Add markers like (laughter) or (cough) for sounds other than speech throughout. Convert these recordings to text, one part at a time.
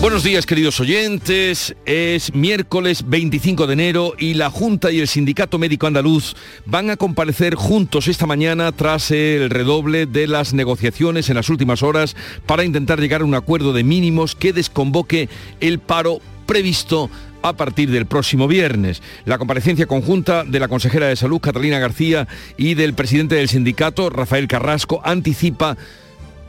Buenos días queridos oyentes, es miércoles 25 de enero y la Junta y el Sindicato Médico Andaluz van a comparecer juntos esta mañana tras el redoble de las negociaciones en las últimas horas para intentar llegar a un acuerdo de mínimos que desconvoque el paro previsto a partir del próximo viernes. La comparecencia conjunta de la consejera de Salud, Catalina García, y del presidente del sindicato, Rafael Carrasco, anticipa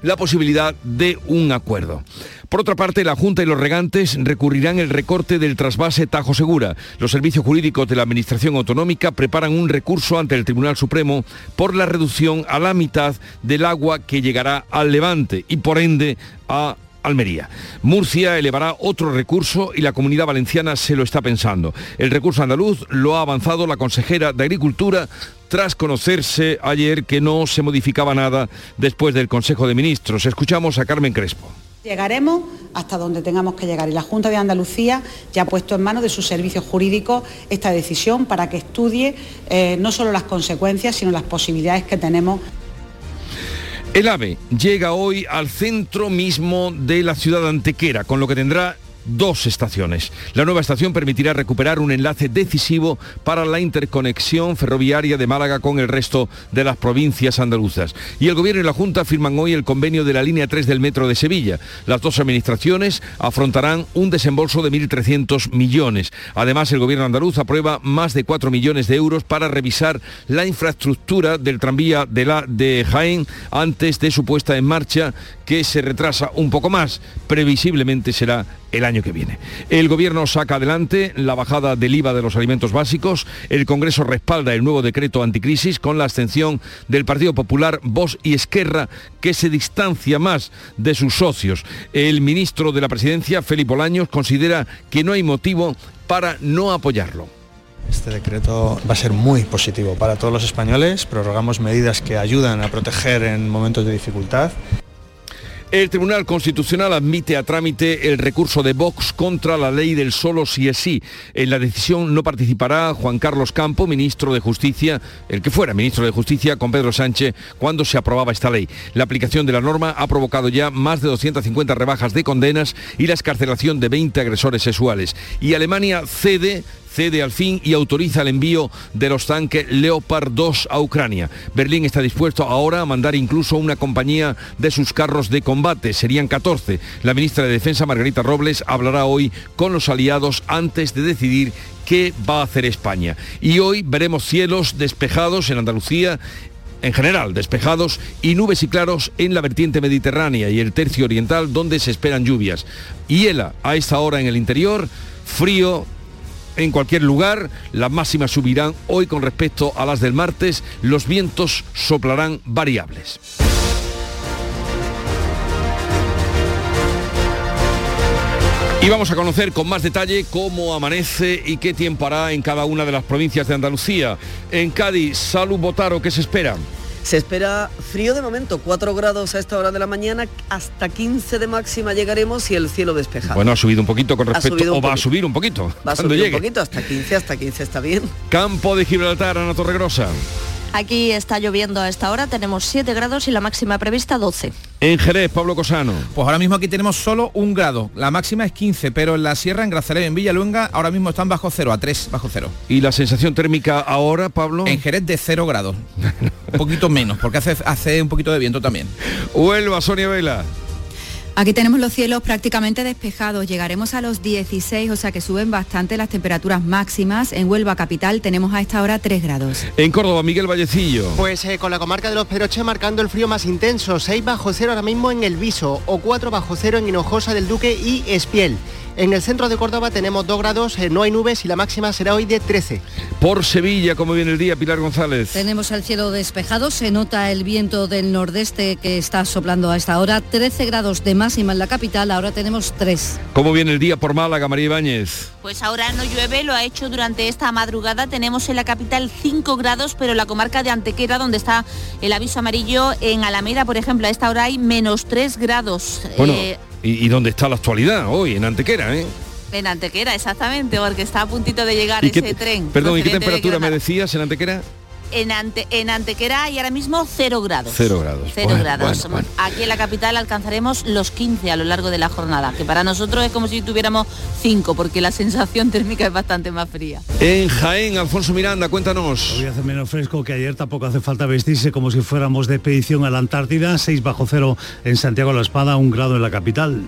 la posibilidad de un acuerdo. Por otra parte, la Junta y los regantes recurrirán el recorte del trasvase Tajo Segura. Los servicios jurídicos de la Administración Autonómica preparan un recurso ante el Tribunal Supremo por la reducción a la mitad del agua que llegará al Levante y por ende a Almería. Murcia elevará otro recurso y la comunidad valenciana se lo está pensando. El recurso andaluz lo ha avanzado la consejera de Agricultura tras conocerse ayer que no se modificaba nada después del Consejo de Ministros. Escuchamos a Carmen Crespo. Llegaremos hasta donde tengamos que llegar y la Junta de Andalucía ya ha puesto en manos de sus servicios jurídicos esta decisión para que estudie eh, no solo las consecuencias, sino las posibilidades que tenemos el AVE llega hoy al centro mismo de la ciudad antequera, con lo que tendrá dos estaciones. La nueva estación permitirá recuperar un enlace decisivo para la interconexión ferroviaria de Málaga con el resto de las provincias andaluzas. Y el Gobierno y la Junta firman hoy el convenio de la línea 3 del Metro de Sevilla. Las dos administraciones afrontarán un desembolso de 1.300 millones. Además, el Gobierno andaluz aprueba más de 4 millones de euros para revisar la infraestructura del tranvía de, la, de Jaén antes de su puesta en marcha, que se retrasa un poco más. Previsiblemente será el año que viene. El Gobierno saca adelante la bajada del IVA de los alimentos básicos. El Congreso respalda el nuevo decreto anticrisis con la abstención del Partido Popular, Vox y Esquerra, que se distancia más de sus socios. El ministro de la Presidencia, Felipe Olaños, considera que no hay motivo para no apoyarlo. Este decreto va a ser muy positivo para todos los españoles. Prorrogamos medidas que ayudan a proteger en momentos de dificultad el Tribunal Constitucional admite a trámite el recurso de Vox contra la ley del solo si es sí. En la decisión no participará Juan Carlos Campo, ministro de Justicia, el que fuera ministro de Justicia con Pedro Sánchez cuando se aprobaba esta ley. La aplicación de la norma ha provocado ya más de 250 rebajas de condenas y la escarcelación de 20 agresores sexuales. Y Alemania cede cede al fin y autoriza el envío de los tanques Leopard 2 a Ucrania. Berlín está dispuesto ahora a mandar incluso una compañía de sus carros de combate. Serían 14. La ministra de Defensa, Margarita Robles, hablará hoy con los aliados antes de decidir qué va a hacer España. Y hoy veremos cielos despejados en Andalucía en general despejados y nubes y claros en la vertiente mediterránea y el tercio oriental donde se esperan lluvias. Hiela a esta hora en el interior, frío en cualquier lugar. Las máximas subirán hoy con respecto a las del martes. Los vientos soplarán variables. Y vamos a conocer con más detalle cómo amanece y qué tiempo hará en cada una de las provincias de Andalucía. En Cádiz, Salud Botaro, ¿qué se espera? Se espera frío de momento, 4 grados a esta hora de la mañana, hasta 15 de máxima llegaremos y el cielo despejado. Bueno, ha subido un poquito con respecto, o va a subir un poquito. Va a subir un poquito, hasta 15, hasta 15 está bien. Campo de Gibraltar, Ana Torregrosa. Aquí está lloviendo a esta hora, tenemos 7 grados y la máxima prevista 12. En Jerez, Pablo Cosano. Pues ahora mismo aquí tenemos solo un grado, la máxima es 15, pero en la sierra, en Grazalén, en Villaluenga, ahora mismo están bajo cero, a 3, bajo cero. ¿Y la sensación térmica ahora, Pablo? En Jerez de 0 grados, (laughs) un poquito menos, porque hace, hace un poquito de viento también. Huelva, Sonia Vela. Aquí tenemos los cielos prácticamente despejados, llegaremos a los 16, o sea que suben bastante las temperaturas máximas. En Huelva capital tenemos a esta hora 3 grados. En Córdoba, Miguel Vallecillo. Pues eh, con la comarca de los Peroches marcando el frío más intenso, 6 bajo cero ahora mismo en El Viso o 4 bajo cero en Hinojosa del Duque y Espiel. En el centro de Córdoba tenemos 2 grados, eh, no hay nubes y la máxima será hoy de 13. Por Sevilla, ¿cómo viene el día, Pilar González? Tenemos el cielo despejado, se nota el viento del nordeste que está soplando a esta hora, 13 grados de máxima en la capital, ahora tenemos 3. ¿Cómo viene el día por Málaga, María Ibáñez? Pues ahora no llueve, lo ha hecho durante esta madrugada, tenemos en la capital 5 grados, pero en la comarca de Antequera, donde está el aviso amarillo, en Alameda, por ejemplo, a esta hora hay menos 3 grados. Bueno, Eh, ¿y, y dónde está la actualidad hoy, en Antequera, eh? en Antequera, exactamente, porque está a puntito de llegar ¿Y ese tren. Perdón, ¿y qué temperatura me decías en Antequera? En, Ante- en Antequera hay ahora mismo 0 grados. Cero grados. Cero Bueno, grados. bueno, bueno. Aquí en la capital alcanzaremos los 15 a lo largo de la jornada, que para nosotros es como si tuviéramos 5, porque la sensación (laughs) térmica es bastante más fría. En Jaén, Alfonso Miranda, cuéntanos. Hoy hace menos fresco que ayer, tampoco hace falta vestirse como si fuéramos de expedición a la Antártida, 6 bajo cero en Santiago de la Espada, un grado en la capital.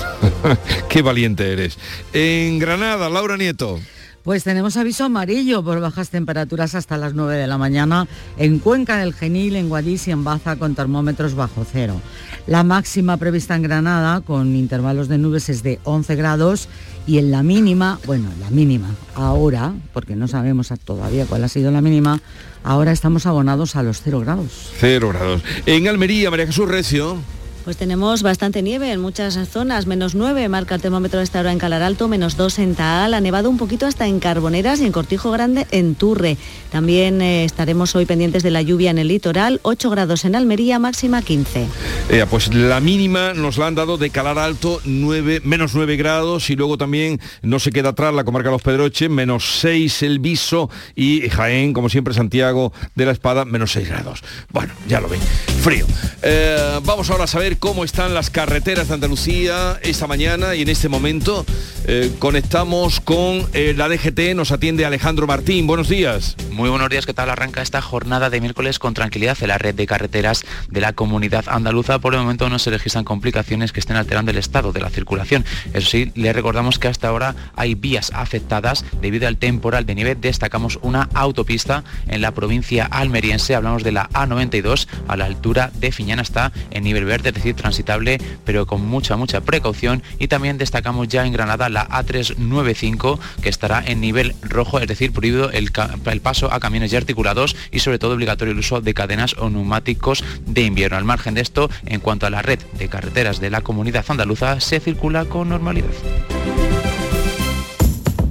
(laughs) Qué valiente eres. En Granada, Laura Nieto. Pues tenemos aviso amarillo por bajas temperaturas hasta las 9 de la mañana en Cuenca del Genil, en Guadix y en Baza con termómetros bajo cero. La máxima prevista en Granada con intervalos de nubes es de 11 grados y en la mínima, bueno, la mínima ahora, porque no sabemos todavía cuál ha sido la mínima, ahora estamos abonados a los 0 grados. Cero grados. En Almería, María Jesús Recio. Pues tenemos bastante nieve en muchas zonas, menos 9 marca el termómetro a esta hora en Calaralto, menos 2 en Taal, ha nevado un poquito hasta en Carboneras y en Cortijo Grande en Turre. También eh, estaremos hoy pendientes de la lluvia en el litoral, 8 grados en Almería, máxima 15. Eh, pues la mínima nos la han dado de Calar Alto, 9, menos 9 grados y luego también no se queda atrás la comarca Los Pedroches, menos 6 el Viso y Jaén, como siempre Santiago de la Espada, menos 6 grados. Bueno, ya lo ven, frío. Eh, vamos ahora a saber cómo están las carreteras de Andalucía esta mañana y en este momento eh, conectamos con eh, la DGT, nos atiende Alejandro Martín. Buenos días. Muy buenos días, ¿qué tal? Arranca esta jornada de miércoles con tranquilidad en la red de carreteras de la comunidad andaluza. Por el momento no se registran complicaciones que estén alterando el estado de la circulación. Eso sí, le recordamos que hasta ahora hay vías afectadas debido al temporal de nieve. Destacamos una autopista en la provincia almeriense. Hablamos de la A92 a la altura de Fiñana. Está en nivel verde, decir, transitable, pero con mucha, mucha precaución. Y también destacamos ya en Granada la A395 que estará en nivel rojo, es decir, prohibido el, el paso a camiones ya articulados y sobre todo obligatorio el uso de cadenas o neumáticos de invierno. Al margen de esto, en cuanto a la red de carreteras de la comunidad andaluza, se circula con normalidad.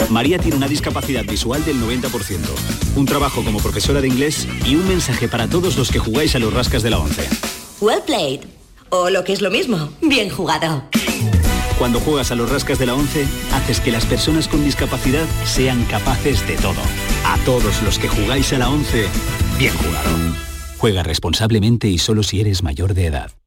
María tiene una discapacidad visual del 90%, un trabajo como profesora de inglés y un mensaje para todos los que jugáis a los rascas de la 11. Well played. O lo que es lo mismo, bien jugado. Cuando juegas a los rascas de la 11, haces que las personas con discapacidad sean capaces de todo. A todos los que jugáis a la 11, bien jugado. Juega responsablemente y solo si eres mayor de edad.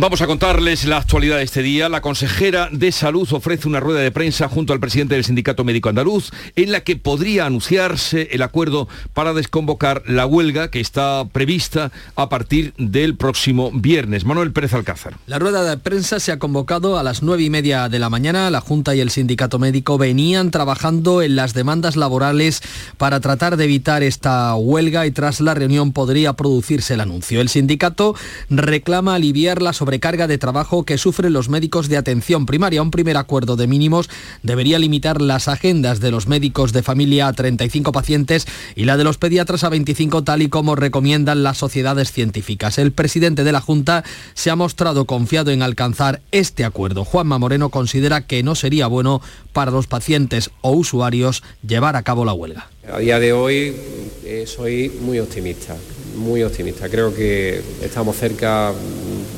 Vamos a contarles la actualidad de este día. La consejera de Salud ofrece una rueda de prensa junto al presidente del Sindicato Médico Andaluz en la que podría anunciarse el acuerdo para desconvocar la huelga que está prevista a partir del próximo viernes. Manuel Pérez Alcázar. La rueda de prensa se ha convocado a las nueve y media de la mañana. La Junta y el Sindicato Médico venían trabajando en las demandas laborales para tratar de evitar esta huelga y tras la reunión podría producirse el anuncio. El sindicato reclama aliviar la sobrecarga de trabajo que sufren los médicos de atención primaria. Un primer acuerdo de mínimos debería limitar las agendas de los médicos de familia a 35 pacientes y la de los pediatras a 25 tal y como recomiendan las sociedades científicas. El presidente de la Junta se ha mostrado confiado en alcanzar este acuerdo. Juanma Moreno considera que no sería bueno para los pacientes o usuarios llevar a cabo la huelga. A día de hoy eh, soy muy optimista, muy optimista. Creo que estamos cerca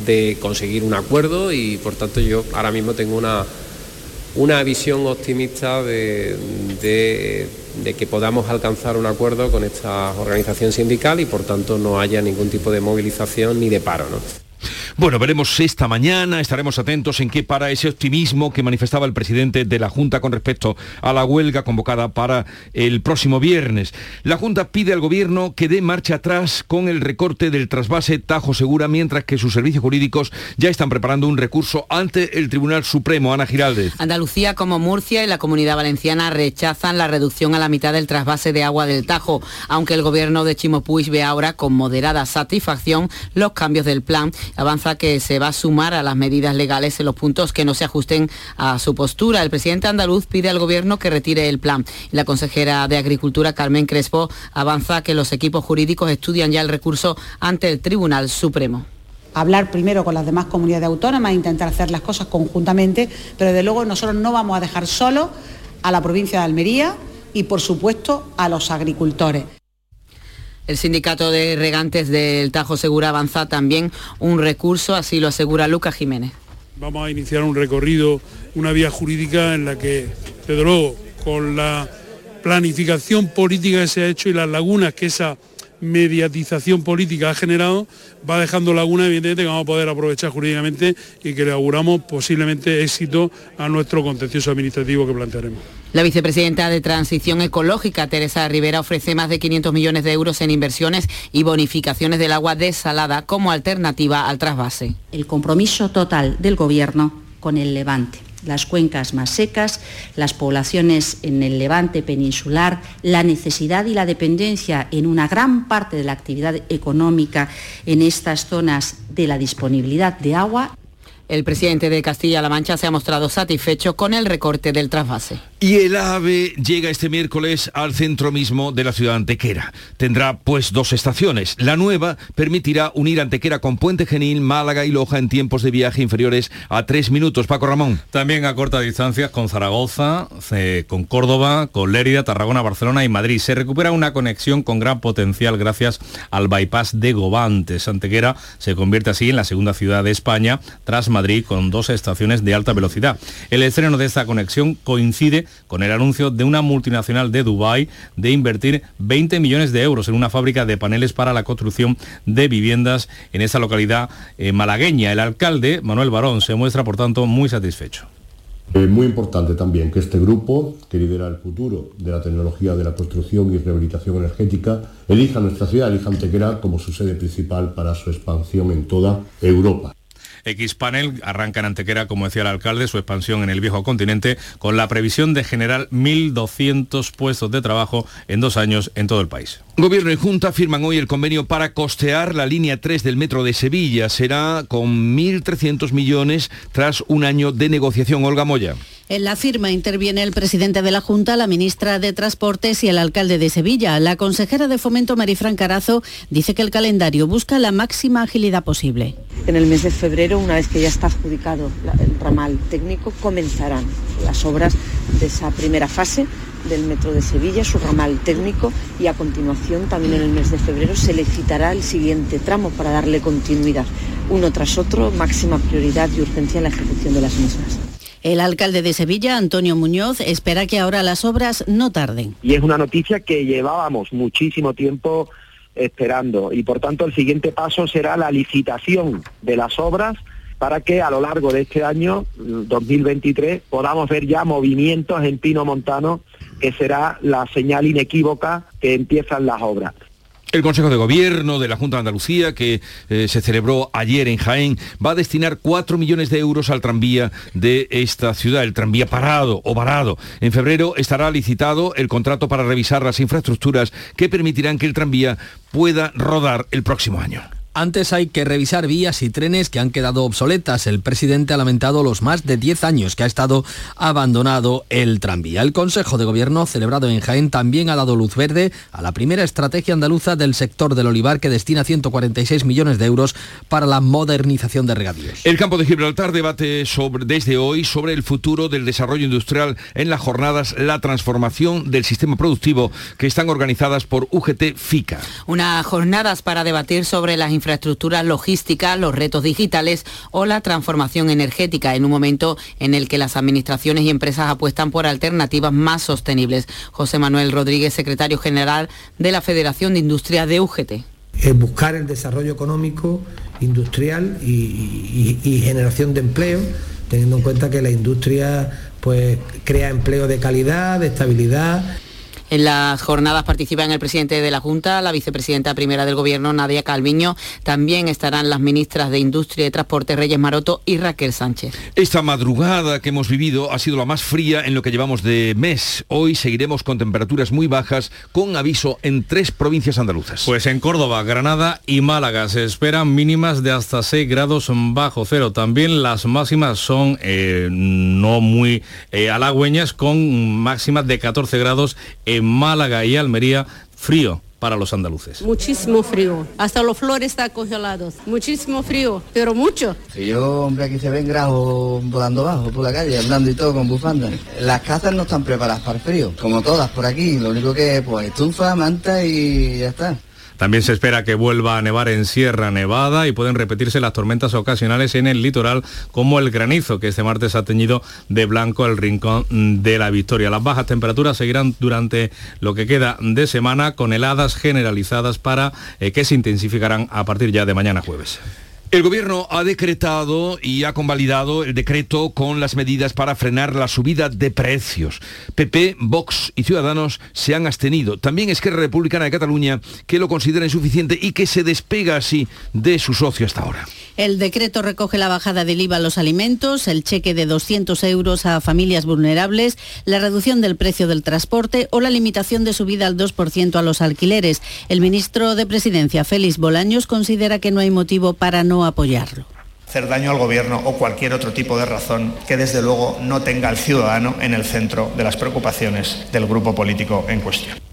de conseguir un acuerdo y por tanto yo ahora mismo tengo una, una visión optimista de, de- que podamos alcanzar un acuerdo con esta organización sindical y por tanto no haya ningún tipo de movilización ni de paro. ¿no? Bueno, veremos esta mañana, estaremos atentos en qué para ese optimismo que manifestaba el presidente de la Junta con respecto a la huelga convocada para el próximo viernes. La Junta pide al Gobierno que dé marcha atrás con el recorte del trasvase Tajo Segura, mientras que sus servicios jurídicos ya están preparando un recurso ante el Tribunal Supremo. Ana Giraldez. Andalucía como Murcia y la Comunidad Valenciana rechazan la reducción a la mitad del trasvase de agua del Tajo, aunque el Gobierno de Chimo Puig ve ahora con moderada satisfacción los cambios del plan. Avanza que se va a sumar a las medidas legales en los puntos que no se ajusten a su postura. El presidente andaluz pide al gobierno que retire el plan. La consejera de Agricultura, Carmen Crespo, avanza que los equipos jurídicos estudian ya el recurso ante el Tribunal Supremo hablar primero con las demás comunidades autónomas, intentar hacer las cosas conjuntamente, pero desde luego nosotros no vamos a dejar solo a la provincia de Almería y por supuesto a los agricultores. El sindicato de regantes del Tajo Segura avanza también un recurso, así lo asegura Lucas Jiménez. Vamos a iniciar un recorrido, una vía jurídica en la que, desde luego, con la planificación política que se ha hecho y las lagunas que esa mediatización política ha generado, va dejando laguna evidentemente que vamos a poder aprovechar jurídicamente y que le auguramos posiblemente éxito a nuestro contencioso administrativo que plantearemos. La vicepresidenta de Transición Ecológica, Teresa Rivera, ofrece más de 500 millones de euros en inversiones y bonificaciones del agua desalada como alternativa al trasvase. El compromiso total del Gobierno con el Levante las cuencas más secas, las poblaciones en el levante peninsular, la necesidad y la dependencia en una gran parte de la actividad económica en estas zonas de la disponibilidad de agua. El presidente de Castilla-La Mancha se ha mostrado satisfecho con el recorte del trasvase. Y el AVE llega este miércoles al centro mismo de la ciudad de Antequera. Tendrá pues dos estaciones. La nueva permitirá unir Antequera con Puente Genil, Málaga y Loja en tiempos de viaje inferiores a tres minutos. Paco Ramón. También a corta distancia con Zaragoza, con Córdoba, con Lérida, Tarragona, Barcelona y Madrid. Se recupera una conexión con gran potencial gracias al bypass de Gobantes. Antequera se convierte así en la segunda ciudad de España tras Madrid con dos estaciones de alta velocidad. El estreno de esta conexión coincide con el anuncio de una multinacional de Dubái de invertir 20 millones de euros en una fábrica de paneles para la construcción de viviendas en esa localidad eh, malagueña. El alcalde, Manuel Barón, se muestra, por tanto, muy satisfecho. Es muy importante también que este grupo, que lidera el futuro de la tecnología de la construcción y rehabilitación energética, elija nuestra ciudad, elija Antequera como su sede principal para su expansión en toda Europa. Xpanel arranca en Antequera, como decía el alcalde, su expansión en el viejo continente con la previsión de generar 1.200 puestos de trabajo en dos años en todo el país. Gobierno y Junta firman hoy el convenio para costear la línea 3 del metro de Sevilla. Será con 1.300 millones tras un año de negociación. Olga Moya. En la firma interviene el presidente de la Junta, la ministra de Transportes y el alcalde de Sevilla. La consejera de Fomento, Marifran Carazo, dice que el calendario busca la máxima agilidad posible. En el mes de febrero, una vez que ya está adjudicado el ramal técnico, comenzarán las obras de esa primera fase del Metro de Sevilla, su ramal técnico, y a continuación, también en el mes de febrero, se le citará el siguiente tramo para darle continuidad, uno tras otro, máxima prioridad y urgencia en la ejecución de las mismas. El alcalde de Sevilla, Antonio Muñoz, espera que ahora las obras no tarden. Y es una noticia que llevábamos muchísimo tiempo esperando y por tanto el siguiente paso será la licitación de las obras para que a lo largo de este año 2023 podamos ver ya movimientos en Pino Montano, que será la señal inequívoca que empiezan las obras. El Consejo de Gobierno de la Junta de Andalucía, que eh, se celebró ayer en Jaén, va a destinar 4 millones de euros al tranvía de esta ciudad, el tranvía parado o varado. En febrero estará licitado el contrato para revisar las infraestructuras que permitirán que el tranvía pueda rodar el próximo año. Antes hay que revisar vías y trenes que han quedado obsoletas. El presidente ha lamentado los más de 10 años que ha estado abandonado el tranvía. El Consejo de Gobierno, celebrado en Jaén, también ha dado luz verde a la primera estrategia andaluza del sector del olivar que destina 146 millones de euros para la modernización de regadíos. El campo de Gibraltar debate sobre, desde hoy sobre el futuro del desarrollo industrial en las jornadas La transformación del sistema productivo que están organizadas por UGT FICA. Unas jornadas para debatir sobre las infraestructuras logísticas, los retos digitales o la transformación energética en un momento en el que las administraciones y empresas apuestan por alternativas más sostenibles. José Manuel Rodríguez, secretario general de la Federación de Industria de UGT. Buscar el desarrollo económico, industrial y, generación de empleo, teniendo en cuenta que la industria pues, crea empleo de calidad, de estabilidad. En las jornadas participan el presidente de la Junta, la vicepresidenta primera del Gobierno, Nadia Calviño. También estarán las ministras de Industria y Transporte, Reyes Maroto y Raquel Sánchez. Esta madrugada que hemos vivido ha sido la más fría en lo que llevamos de mes. Hoy seguiremos con temperaturas muy bajas, con aviso en tres provincias andaluzas. Pues en Córdoba, Granada y Málaga se esperan mínimas de hasta 6 grados bajo cero. También las máximas son eh, no muy eh, halagüeñas, con máximas de 14 grados en Málaga y Almería, frío para los andaluces. Muchísimo frío, hasta los flores están congelados, muchísimo frío, pero mucho. Si yo, hombre, aquí se ven grajos volando bajo por la calle, andando y todo con bufanda. Las casas no están preparadas para el frío, como todas por aquí, lo único que pues estufa, manta y ya está. También se espera que vuelva a nevar en Sierra Nevada y pueden repetirse las tormentas ocasionales en el litoral como el granizo que este martes ha teñido de blanco el rincón de la Victoria. Las bajas temperaturas seguirán durante lo que queda de semana con heladas generalizadas para eh, que se intensificarán a partir ya de mañana jueves. El Gobierno ha decretado y ha convalidado el decreto con las medidas para frenar la subida de precios. PP, Vox y Ciudadanos se han abstenido. También Esquerra Republicana de Cataluña, que lo considera insuficiente y que se despega así de su socio hasta ahora. El decreto recoge la bajada del IVA a los alimentos, el cheque de 200 euros a familias vulnerables, la reducción del precio del transporte o la limitación de subida al 2% a los alquileres. El ministro de Presidencia, Félix Bolaños, considera que no hay motivo para no apoyarlo hacer daño al gobierno o cualquier otro tipo de razón que desde luego no tenga al ciudadano en el centro de las preocupaciones del grupo político en cuestión.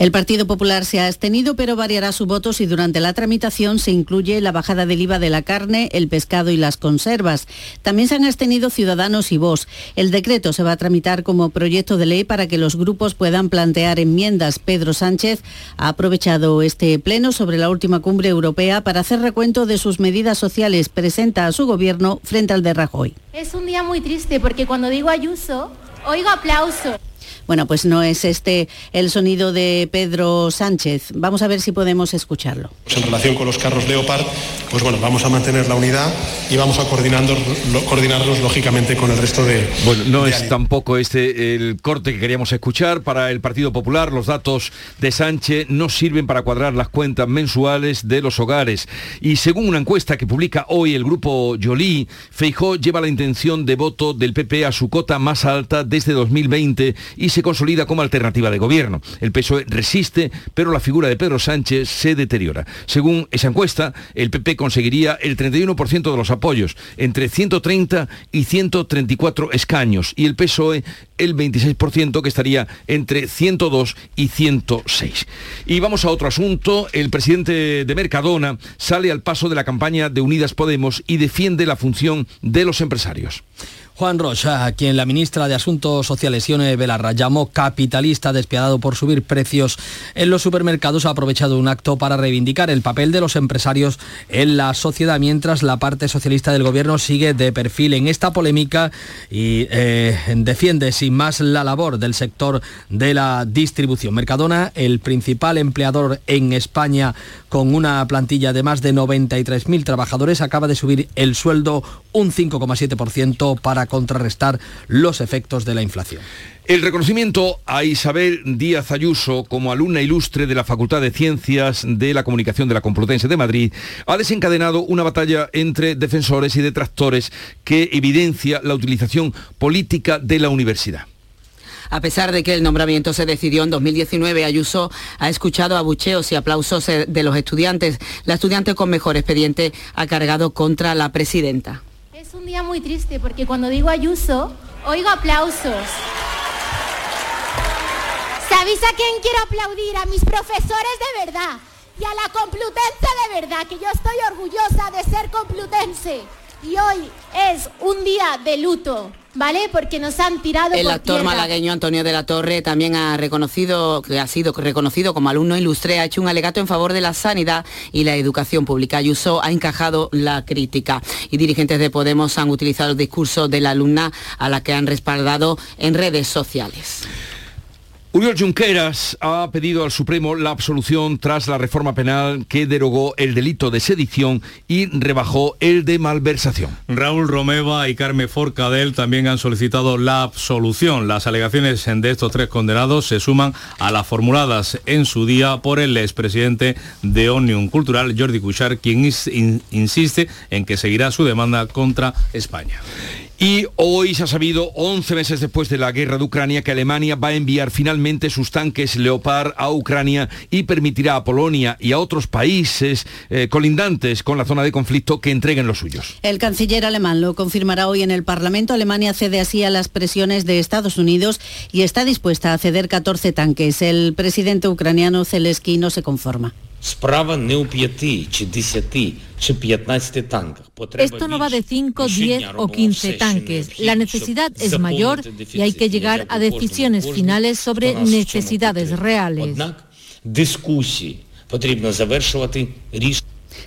El Partido Popular se ha abstenido, pero variará su voto si durante la tramitación se incluye la bajada del IVA de la carne, el pescado y las conservas. También se han abstenido Ciudadanos y Vos. El decreto se va a tramitar como proyecto de ley para que los grupos puedan plantear enmiendas. Pedro Sánchez ha aprovechado este pleno sobre la última cumbre europea para hacer recuento de sus medidas sociales. Presenta a su gobierno frente al de Rajoy. Es un día muy triste porque cuando digo Ayuso, oigo aplauso. Bueno, pues no es este el sonido de Pedro Sánchez. Vamos a ver si podemos escucharlo. Pues en relación con los carros Leopard, pues bueno, vamos a mantener la unidad y vamos a coordinarnos, coordinarlos lógicamente con el resto de... Bueno, no es tampoco este el corte que queríamos escuchar. Para el Partido Popular, los datos de Sánchez no sirven para cuadrar las cuentas mensuales de los hogares. Y según una encuesta que publica hoy el grupo Jolie, Feijó lleva la intención de voto del PP a su cota más alta desde 2020 y se consolida como alternativa de gobierno. El PSOE resiste, pero la figura de Pedro Sánchez se deteriora. Según esa encuesta, el PP conseguiría el 31% de los apoyos, entre 130 y 134 escaños, y el PSOE el 26%, que estaría entre 102 y 106. Y vamos a otro asunto. El presidente de Mercadona sale al paso de la campaña de Unidas Podemos y defiende la función de los empresarios. Juan Rocha, a quien la ministra de Asuntos Sociales, Ione Belarra, llamó capitalista despiadado por subir precios en los supermercados, ha aprovechado un acto para reivindicar el papel de los empresarios en la sociedad, mientras la parte socialista del gobierno sigue de perfil en esta polémica y eh, defiende sin más la labor del sector de la distribución. Mercadona, el principal empleador en España con una plantilla de más de 93.000 trabajadores, acaba de subir el sueldo un 5,7% para contrarrestar los efectos de la inflación. El reconocimiento a Isabel Díaz Ayuso como alumna ilustre de la Facultad de Ciencias de la Comunicación de la Complutense de Madrid ha desencadenado una batalla entre defensores y detractores que evidencia la utilización política de la universidad. A pesar de que el nombramiento se decidió en 2019, Ayuso ha escuchado abucheos y aplausos eh, de los estudiantes. La estudiante con mejor expediente ha cargado contra la presidenta. Día muy triste porque cuando digo Ayuso, oigo aplausos. ¿Sabéis a quién quiero aplaudir? A mis profesores de verdad y a la Complutense de verdad, que yo estoy orgullosa de ser complutense. Y hoy es un día de luto, ¿vale? Porque nos han tirado El por actor tierra. malagueño Antonio de la Torre también ha reconocido que ha sido reconocido como alumno ilustre, ha hecho un alegato en favor de la sanidad y la educación pública. Ayuso ha encajado la crítica y dirigentes de Podemos han utilizado el discurso de la alumna a la que han respaldado en redes sociales. Uriol Junqueras ha pedido al Supremo la absolución tras la reforma penal que derogó el delito de sedición y rebajó el de malversación. Raúl Romeva y Carmen Forcadell también han solicitado la absolución. Las alegaciones de estos tres condenados se suman a las formuladas en su día por el expresidente de Omnium Cultural, Jordi Cuchar, quien insiste en que seguirá su demanda contra España. Y hoy se ha sabido, 11 meses después de la guerra de Ucrania, que Alemania va a enviar finalmente sus tanques Leopard a Ucrania y permitirá a Polonia y a otros países eh, colindantes con la zona de conflicto que entreguen los suyos. El canciller alemán lo confirmará hoy en el Parlamento. Alemania cede así a las presiones de Estados Unidos y está dispuesta a ceder 14 tanques. El presidente ucraniano Zelensky no se conforma. Esto no va de 5, 10 o 15 tanques. La necesidad es mayor y hay que llegar a decisiones finales sobre necesidades reales.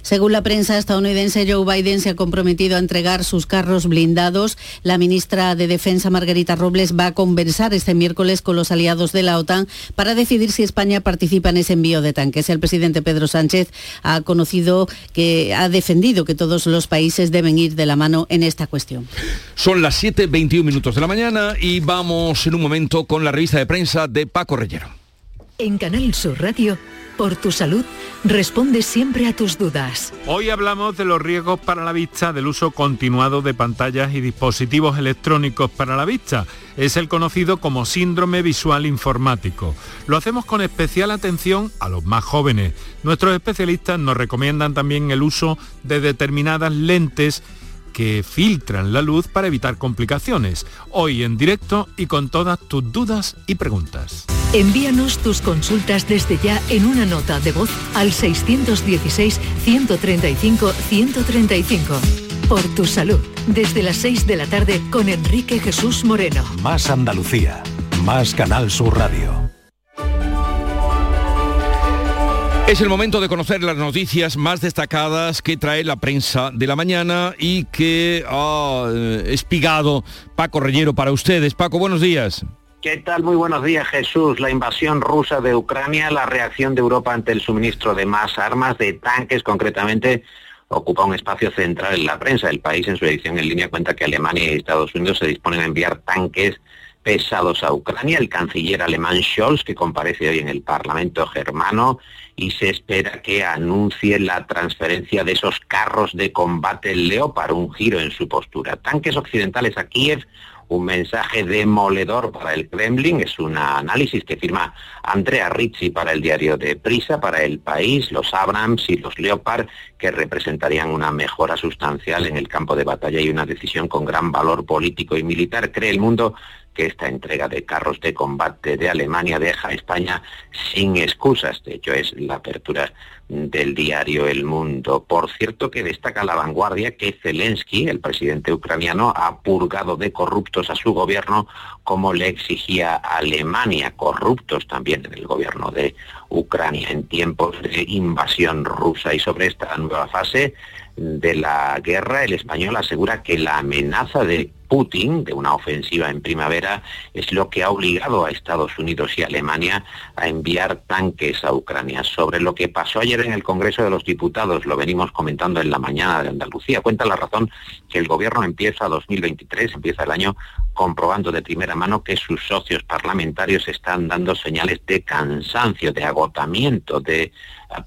Según la prensa estadounidense, Joe Biden se ha comprometido a entregar sus carros blindados. La ministra de Defensa, Margarita Robles, va a conversar este miércoles con los aliados de la OTAN para decidir si España participa en ese envío de tanques. El presidente Pedro Sánchez ha conocido que ha defendido que todos los países deben ir de la mano en esta cuestión. Son las 7.21 minutos de la mañana y vamos en un momento con la revista de prensa de Paco Reyero. En Canal Sur Radio por tu salud, responde siempre a tus dudas. Hoy hablamos de los riesgos para la vista del uso continuado de pantallas y dispositivos electrónicos para la vista. Es el conocido como síndrome visual informático. Lo hacemos con especial atención a los más jóvenes. Nuestros especialistas nos recomiendan también el uso de determinadas lentes que filtran la luz para evitar complicaciones. Hoy en directo y con todas tus dudas y preguntas. Envíanos tus consultas desde ya en una nota de voz al 616-135-135. Por tu salud, desde las 6 de la tarde con Enrique Jesús Moreno. Más Andalucía, más Canal Sur Radio. Es el momento de conocer las noticias más destacadas que trae la prensa de la mañana y que ha eh, espigado Paco Reyero para ustedes. Paco, buenos días. ¿Qué tal? Muy buenos días, Jesús. La invasión rusa de Ucrania, la reacción de Europa ante el suministro de más armas, de tanques concretamente, ocupa un espacio central en la prensa. El país en su edición en línea cuenta que Alemania y Estados Unidos se disponen a enviar tanques pesados a Ucrania. El canciller alemán Scholz, que comparece hoy en el Parlamento germano, y se espera que anuncie la transferencia de esos carros de combate Leopard, un giro en su postura. Tanques occidentales a Kiev, un mensaje demoledor para el Kremlin, es un análisis que firma Andrea Ricci para el diario de Prisa, para el país, los Abrams y los Leopard, que representarían una mejora sustancial en el campo de batalla y una decisión con gran valor político y militar. Cree el mundo que esta entrega de carros de combate de Alemania deja a España sin excusas. De hecho, es la apertura del diario El Mundo. Por cierto, que destaca la vanguardia que Zelensky, el presidente ucraniano, ha purgado de corruptos a su gobierno como le exigía Alemania, corruptos también en el gobierno de Ucrania en tiempos de invasión rusa. Y sobre esta nueva fase de la guerra, el español asegura que la amenaza de Putin, de una ofensiva en primavera, es lo que ha obligado a Estados Unidos y Alemania a enviar tanques a Ucrania. Sobre lo que pasó ayer en el Congreso de los Diputados, lo venimos comentando en la mañana de Andalucía, cuenta la razón que el gobierno empieza 2023, empieza el año comprobando de primera mano que sus socios parlamentarios están dando señales de cansancio, de agotamiento, de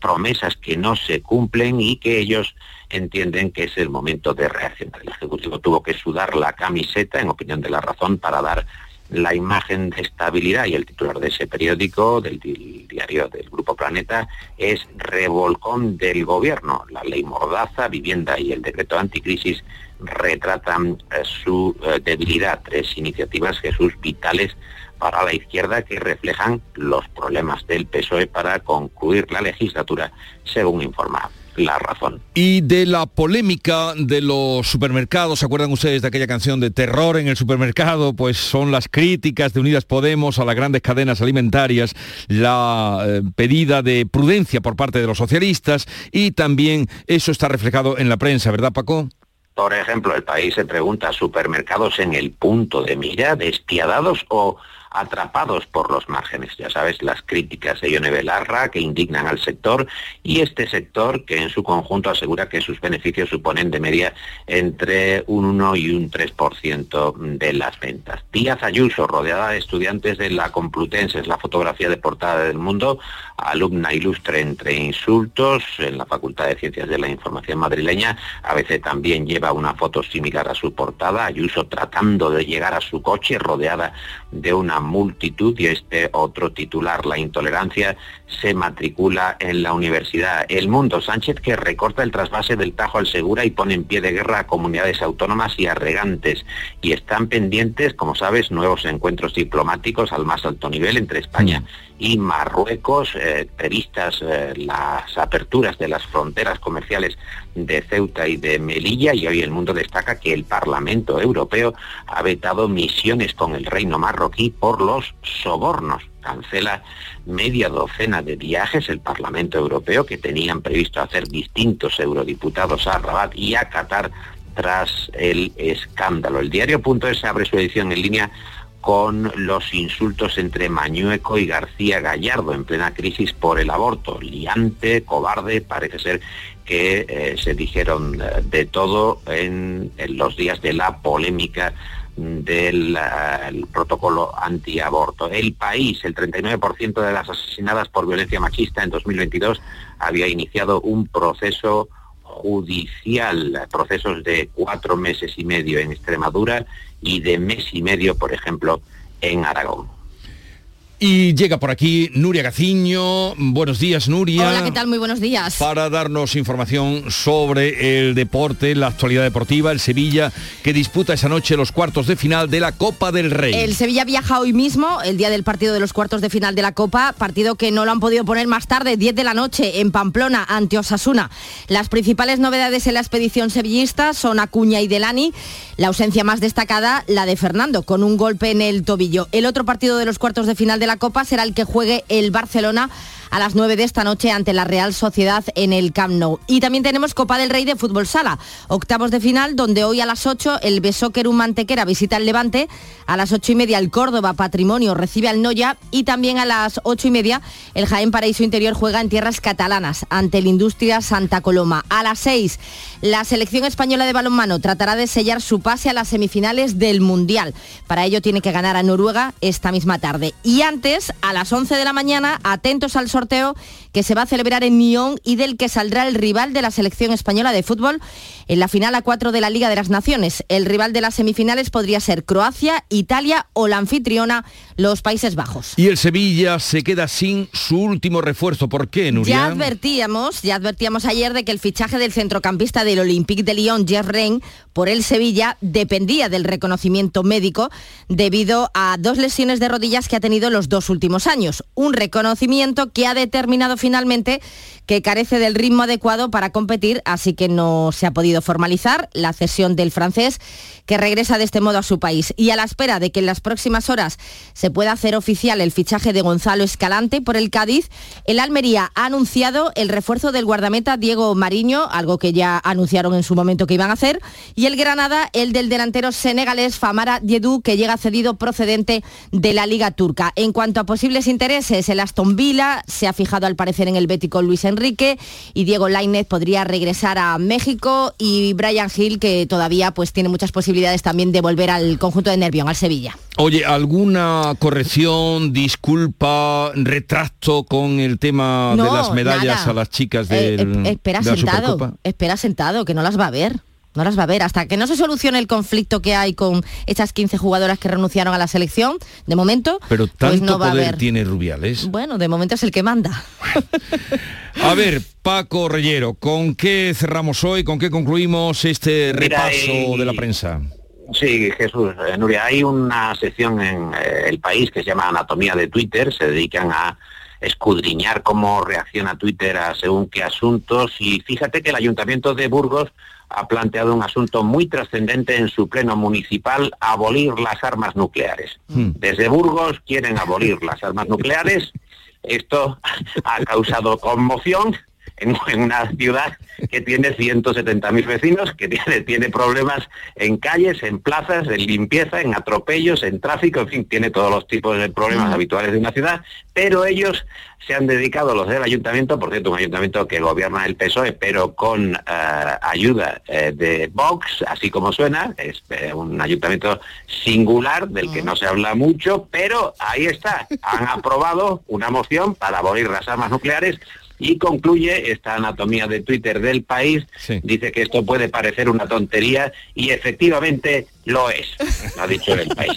promesas que no se cumplen y que ellos entienden que es el momento de reaccionar. El Ejecutivo tuvo que sudar la camiseta, en opinión de la razón, para dar la imagen de estabilidad y el titular de ese periódico, del diario del Grupo Planeta, es revolcón del gobierno. La ley Mordaza, vivienda y el decreto anticrisis retratan eh, su eh, debilidad. Tres iniciativas, Jesús, vitales para la izquierda que reflejan los problemas del PSOE para concluir la legislatura, según informa la razón. Y de la polémica de los supermercados, ¿se acuerdan ustedes de aquella canción de terror en el supermercado? Pues son las críticas de Unidas Podemos a las grandes cadenas alimentarias, la eh, pedida de prudencia por parte de los socialistas y también eso está reflejado en la prensa, ¿verdad Paco? Por ejemplo, el país se pregunta, ¿supermercados en el punto de mira, despiadados o atrapados por los márgenes. Ya sabes, las críticas de Ione Belarra que indignan al sector y este sector que en su conjunto asegura que sus beneficios suponen de media entre un 1 y un 3% de las ventas. Díaz Ayuso, rodeada de estudiantes de la Complutense, es la fotografía de portada del mundo, alumna ilustre entre insultos en la Facultad de Ciencias de la Información madrileña. A veces también lleva una foto similar a su portada, Ayuso tratando de llegar a su coche rodeada de una multitud y este otro titular, la intolerancia, se matricula en la universidad. El Mundo Sánchez que recorta el trasvase del Tajo al Segura y pone en pie de guerra a comunidades autónomas y a regantes. Y están pendientes, como sabes, nuevos encuentros diplomáticos al más alto nivel entre España y Marruecos, eh, previstas eh, las aperturas de las fronteras comerciales de Ceuta y de Melilla y hoy el mundo destaca que el Parlamento Europeo ha vetado misiones con el reino marroquí por los sobornos. Cancela media docena de viajes el Parlamento Europeo que tenían previsto hacer distintos eurodiputados a Rabat y a Qatar tras el escándalo. El diario.es abre su edición en línea con los insultos entre Mañueco y García Gallardo en plena crisis por el aborto. Liante, cobarde, parece ser que eh, se dijeron eh, de todo en, los días de la polémica del eh, protocolo antiaborto. El país, el 39% de las asesinadas por violencia machista en 2022 había iniciado un proceso judicial, procesos de cuatro meses y medio en Extremadura y de mes y medio, por ejemplo, en Aragón. Y llega por aquí Nuria Gaciño. Buenos días, Nuria. Hola, ¿qué tal? Muy buenos días. Para darnos información sobre el deporte, la actualidad deportiva, el Sevilla, que disputa esa noche los cuartos de final de la Copa del Rey. El Sevilla viaja hoy mismo, el día del partido de los cuartos de final de la Copa, partido que no lo han podido poner más tarde, 10 de la noche, en Pamplona, ante Osasuna. Las principales novedades en la expedición sevillista son Acuña y Delani. La ausencia más destacada, la de Fernando, con un golpe en el tobillo. El otro partido de los cuartos de final de la Copa será el que juegue el Barcelona a las 9 de esta noche ante la Real Sociedad en el Camp Nou. Y también tenemos Copa del Rey de Fútbol Sala, octavos de final, donde hoy a las 8 el Besóquer Mantequera visita el Levante, a las 8 y media el Córdoba Patrimonio recibe al Noya y también a las 8 y media el Jaén Paraíso Interior juega en tierras catalanas ante el Industria Santa Coloma. A las 6 la selección española de balonmano tratará de sellar su pase a las semifinales del Mundial. Para ello tiene que ganar a Noruega esta misma tarde. Y antes, a las 11 de la mañana, atentos al sorteo que se va a celebrar en Nyon y del que saldrá el rival de la selección española de fútbol en la final a 4 de la Liga de las Naciones. El rival de las semifinales podría ser Croacia, Italia o la anfitriona, los Países Bajos. Y el Sevilla se queda sin su último refuerzo. ¿Por qué, Nuria? Ya advertíamos, ya advertíamos ayer de que el fichaje del centrocampista del Olympique de Lyon, Jeff Rein, por el Sevilla dependía del reconocimiento médico debido a dos lesiones de rodillas que ha tenido los dos últimos años. Un reconocimiento que ha determinado finalmente que carece del ritmo adecuado para competir, así que no se ha podido formalizar la cesión del francés, que regresa de este modo a su país. Y a la espera de que en las próximas horas se pueda hacer oficial el fichaje de Gonzalo Escalante por el Cádiz, el Almería ha anunciado el refuerzo del guardameta Diego Mariño, algo que ya anunciaron en su momento que iban a hacer, y el Granada, el del delantero senegalés Famara Diedou, que llega cedido procedente de la Liga Turca. En cuanto a posibles intereses, el Aston Villa se ha fijado al parecer en el bético Luis Enrique y Diego Lainez podría regresar a México y Brian Hill, que todavía pues tiene muchas posibilidades también de volver al conjunto de Nervión, al Sevilla. Oye, ¿alguna corrección, disculpa, retracto con el tema de las medallas a las chicas eh, del, espera de la sentado, Supercopa? espera sentado, que no las va a ver. No las va a ver hasta que no se solucione el conflicto que hay con esas 15 jugadoras que renunciaron a la selección. De momento, Pero pues tanto no va a poder haber. tiene Rubiales. Bueno, de momento es el que manda. (laughs) A ver, Paco Reyero, ¿con qué cerramos hoy? ¿Con qué concluimos este Mira, repaso y- de la prensa? Sí, Jesús, eh, Nuria, hay una sección en eh, El País que se llama Anatomía de Twitter, se dedican a escudriñar cómo reacciona Twitter a según qué asuntos. Y fíjate que el Ayuntamiento de Burgos ha planteado un asunto muy trascendente en su pleno municipal, abolir las armas nucleares. Desde Burgos quieren abolir las armas nucleares, esto ha causado conmoción en, una ciudad que tiene 170.000 vecinos, que tiene, tiene problemas en calles, en plazas, en limpieza, en atropellos, en tráfico, en fin, tiene todos los tipos de problemas habituales de una ciudad, pero ellos se han dedicado, los del ayuntamiento, por cierto, un ayuntamiento que gobierna el PSOE, pero con eh, ayuda eh, de Vox, así como suena, es eh, un ayuntamiento singular del que no se habla mucho, pero ahí está, han aprobado una moción para abolir las armas nucleares y concluye esta anatomía de Twitter del país, dice que esto puede parecer una tontería y efectivamente lo es, ha dicho el país.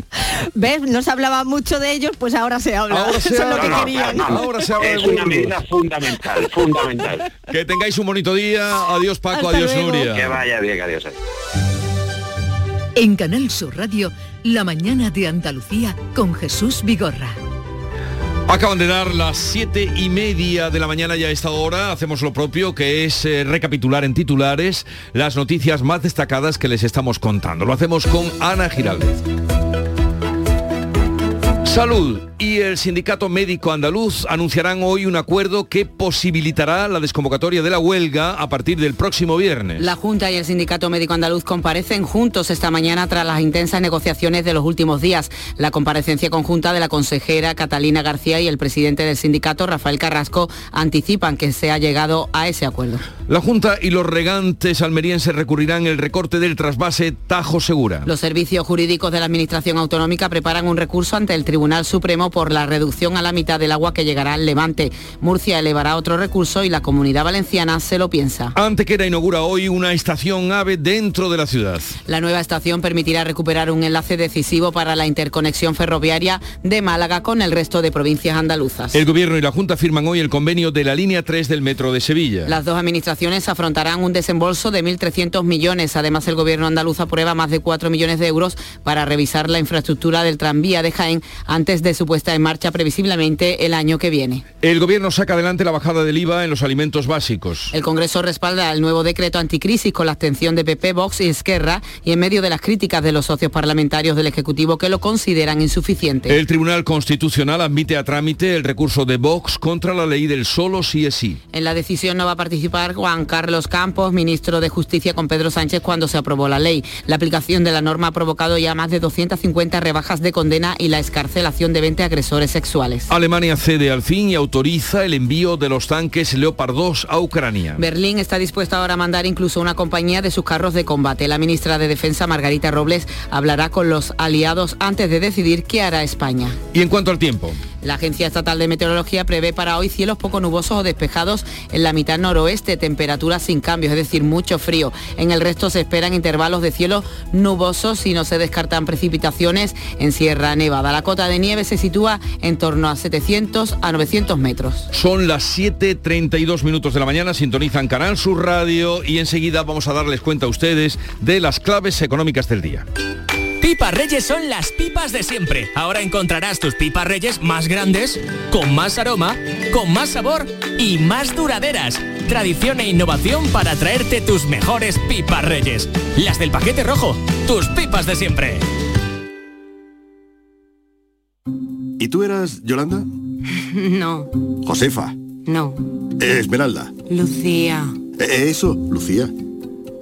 (laughs) ¿Ves? No se hablaba mucho de ellos, pues ahora se habla. Ahora se habla. es una medida fundamental, fundamental. (laughs) Que tengáis un bonito día. Adiós Paco, adiós Nuria. Que vaya bien, adiós. En Canal Sur Radio, La mañana de Andalucía con Jesús Vigorra. Acaban de dar las siete y media de la mañana ya a esta hora. Hacemos lo propio, que es eh, recapitular en titulares las noticias más destacadas que les estamos contando. Lo hacemos con Ana Giraldez. Salud y el Sindicato Médico Andaluz anunciarán hoy un acuerdo que posibilitará la desconvocatoria de la huelga a partir del próximo viernes. La Junta y el Sindicato Médico Andaluz comparecen juntos esta mañana tras las intensas negociaciones de los últimos días. La comparecencia conjunta de la consejera Catalina García y el presidente del sindicato, Rafael Carrasco, anticipan que se ha llegado a ese acuerdo. La Junta y los regantes almerienses recurrirán el recorte del trasvase Tajo Segura. Los servicios jurídicos de la Administración Autonómica preparan un recurso ante el Tribunal Supremo por la reducción a la mitad del agua que llegará al Levante. Murcia elevará otro recurso y la Comunidad Valenciana se lo piensa. Antequera inaugura hoy una estación AVE dentro de la ciudad. La nueva estación permitirá recuperar un enlace decisivo para la interconexión ferroviaria de Málaga con el resto de provincias andaluzas. El Gobierno y la Junta firman hoy el convenio de la línea 3 del Metro de Sevilla. Las dos administraciones afrontarán un desembolso de 1.300 millones. Además, el Gobierno andaluz aprueba más de 4 millones de euros para revisar la infraestructura del tranvía de Jaén antes de su puesta en marcha previsiblemente el año que viene. El Gobierno saca adelante la bajada del IVA en los alimentos básicos. El Congreso respalda el nuevo decreto anticrisis con la abstención de PP, Vox y Esquerra y en medio de las críticas de los socios parlamentarios del Ejecutivo que lo consideran insuficiente. El Tribunal Constitucional admite a trámite el recurso de Vox contra la ley del solo sí es sí. En la decisión no va a participar Juan Carlos Campos, ministro de Justicia con Pedro Sánchez cuando se aprobó la ley. La aplicación de la norma ha provocado ya más de 250 rebajas de condena y la escarcelación de 20 agresores sexuales. Alemania cede al fin y autoriza el envío de los tanques Leopard 2 a Ucrania. Berlín está dispuesta ahora a mandar incluso una compañía de sus carros de combate. La ministra de Defensa, Margarita Robles, hablará con los aliados antes de decidir qué hará España. Y en cuanto al tiempo. La Agencia Estatal de Meteorología prevé para hoy cielos poco nubosos o despejados en la mitad noroeste, temperaturas sin cambios, es decir, mucho frío. En el resto se esperan intervalos de cielo nubosos y no se descartan precipitaciones en Sierra Nevada. La cota de nieve se sitúa en torno a 700 a 900 metros. Son las 7.32 minutos de la mañana, sintonizan Canal Sur Radio y enseguida vamos a darles cuenta a ustedes de las claves económicas del día. Pipas Reyes son las pipas de siempre. Ahora encontrarás tus pipas Reyes más grandes, con más aroma, con más sabor y más duraderas. Tradición e innovación para traerte tus mejores pipas Reyes. Las del paquete rojo, tus pipas de siempre. ¿Y tú eras Yolanda? (laughs) No, Josefa. no. Esmeralda. Lucía. Eh, Eso, Lucía.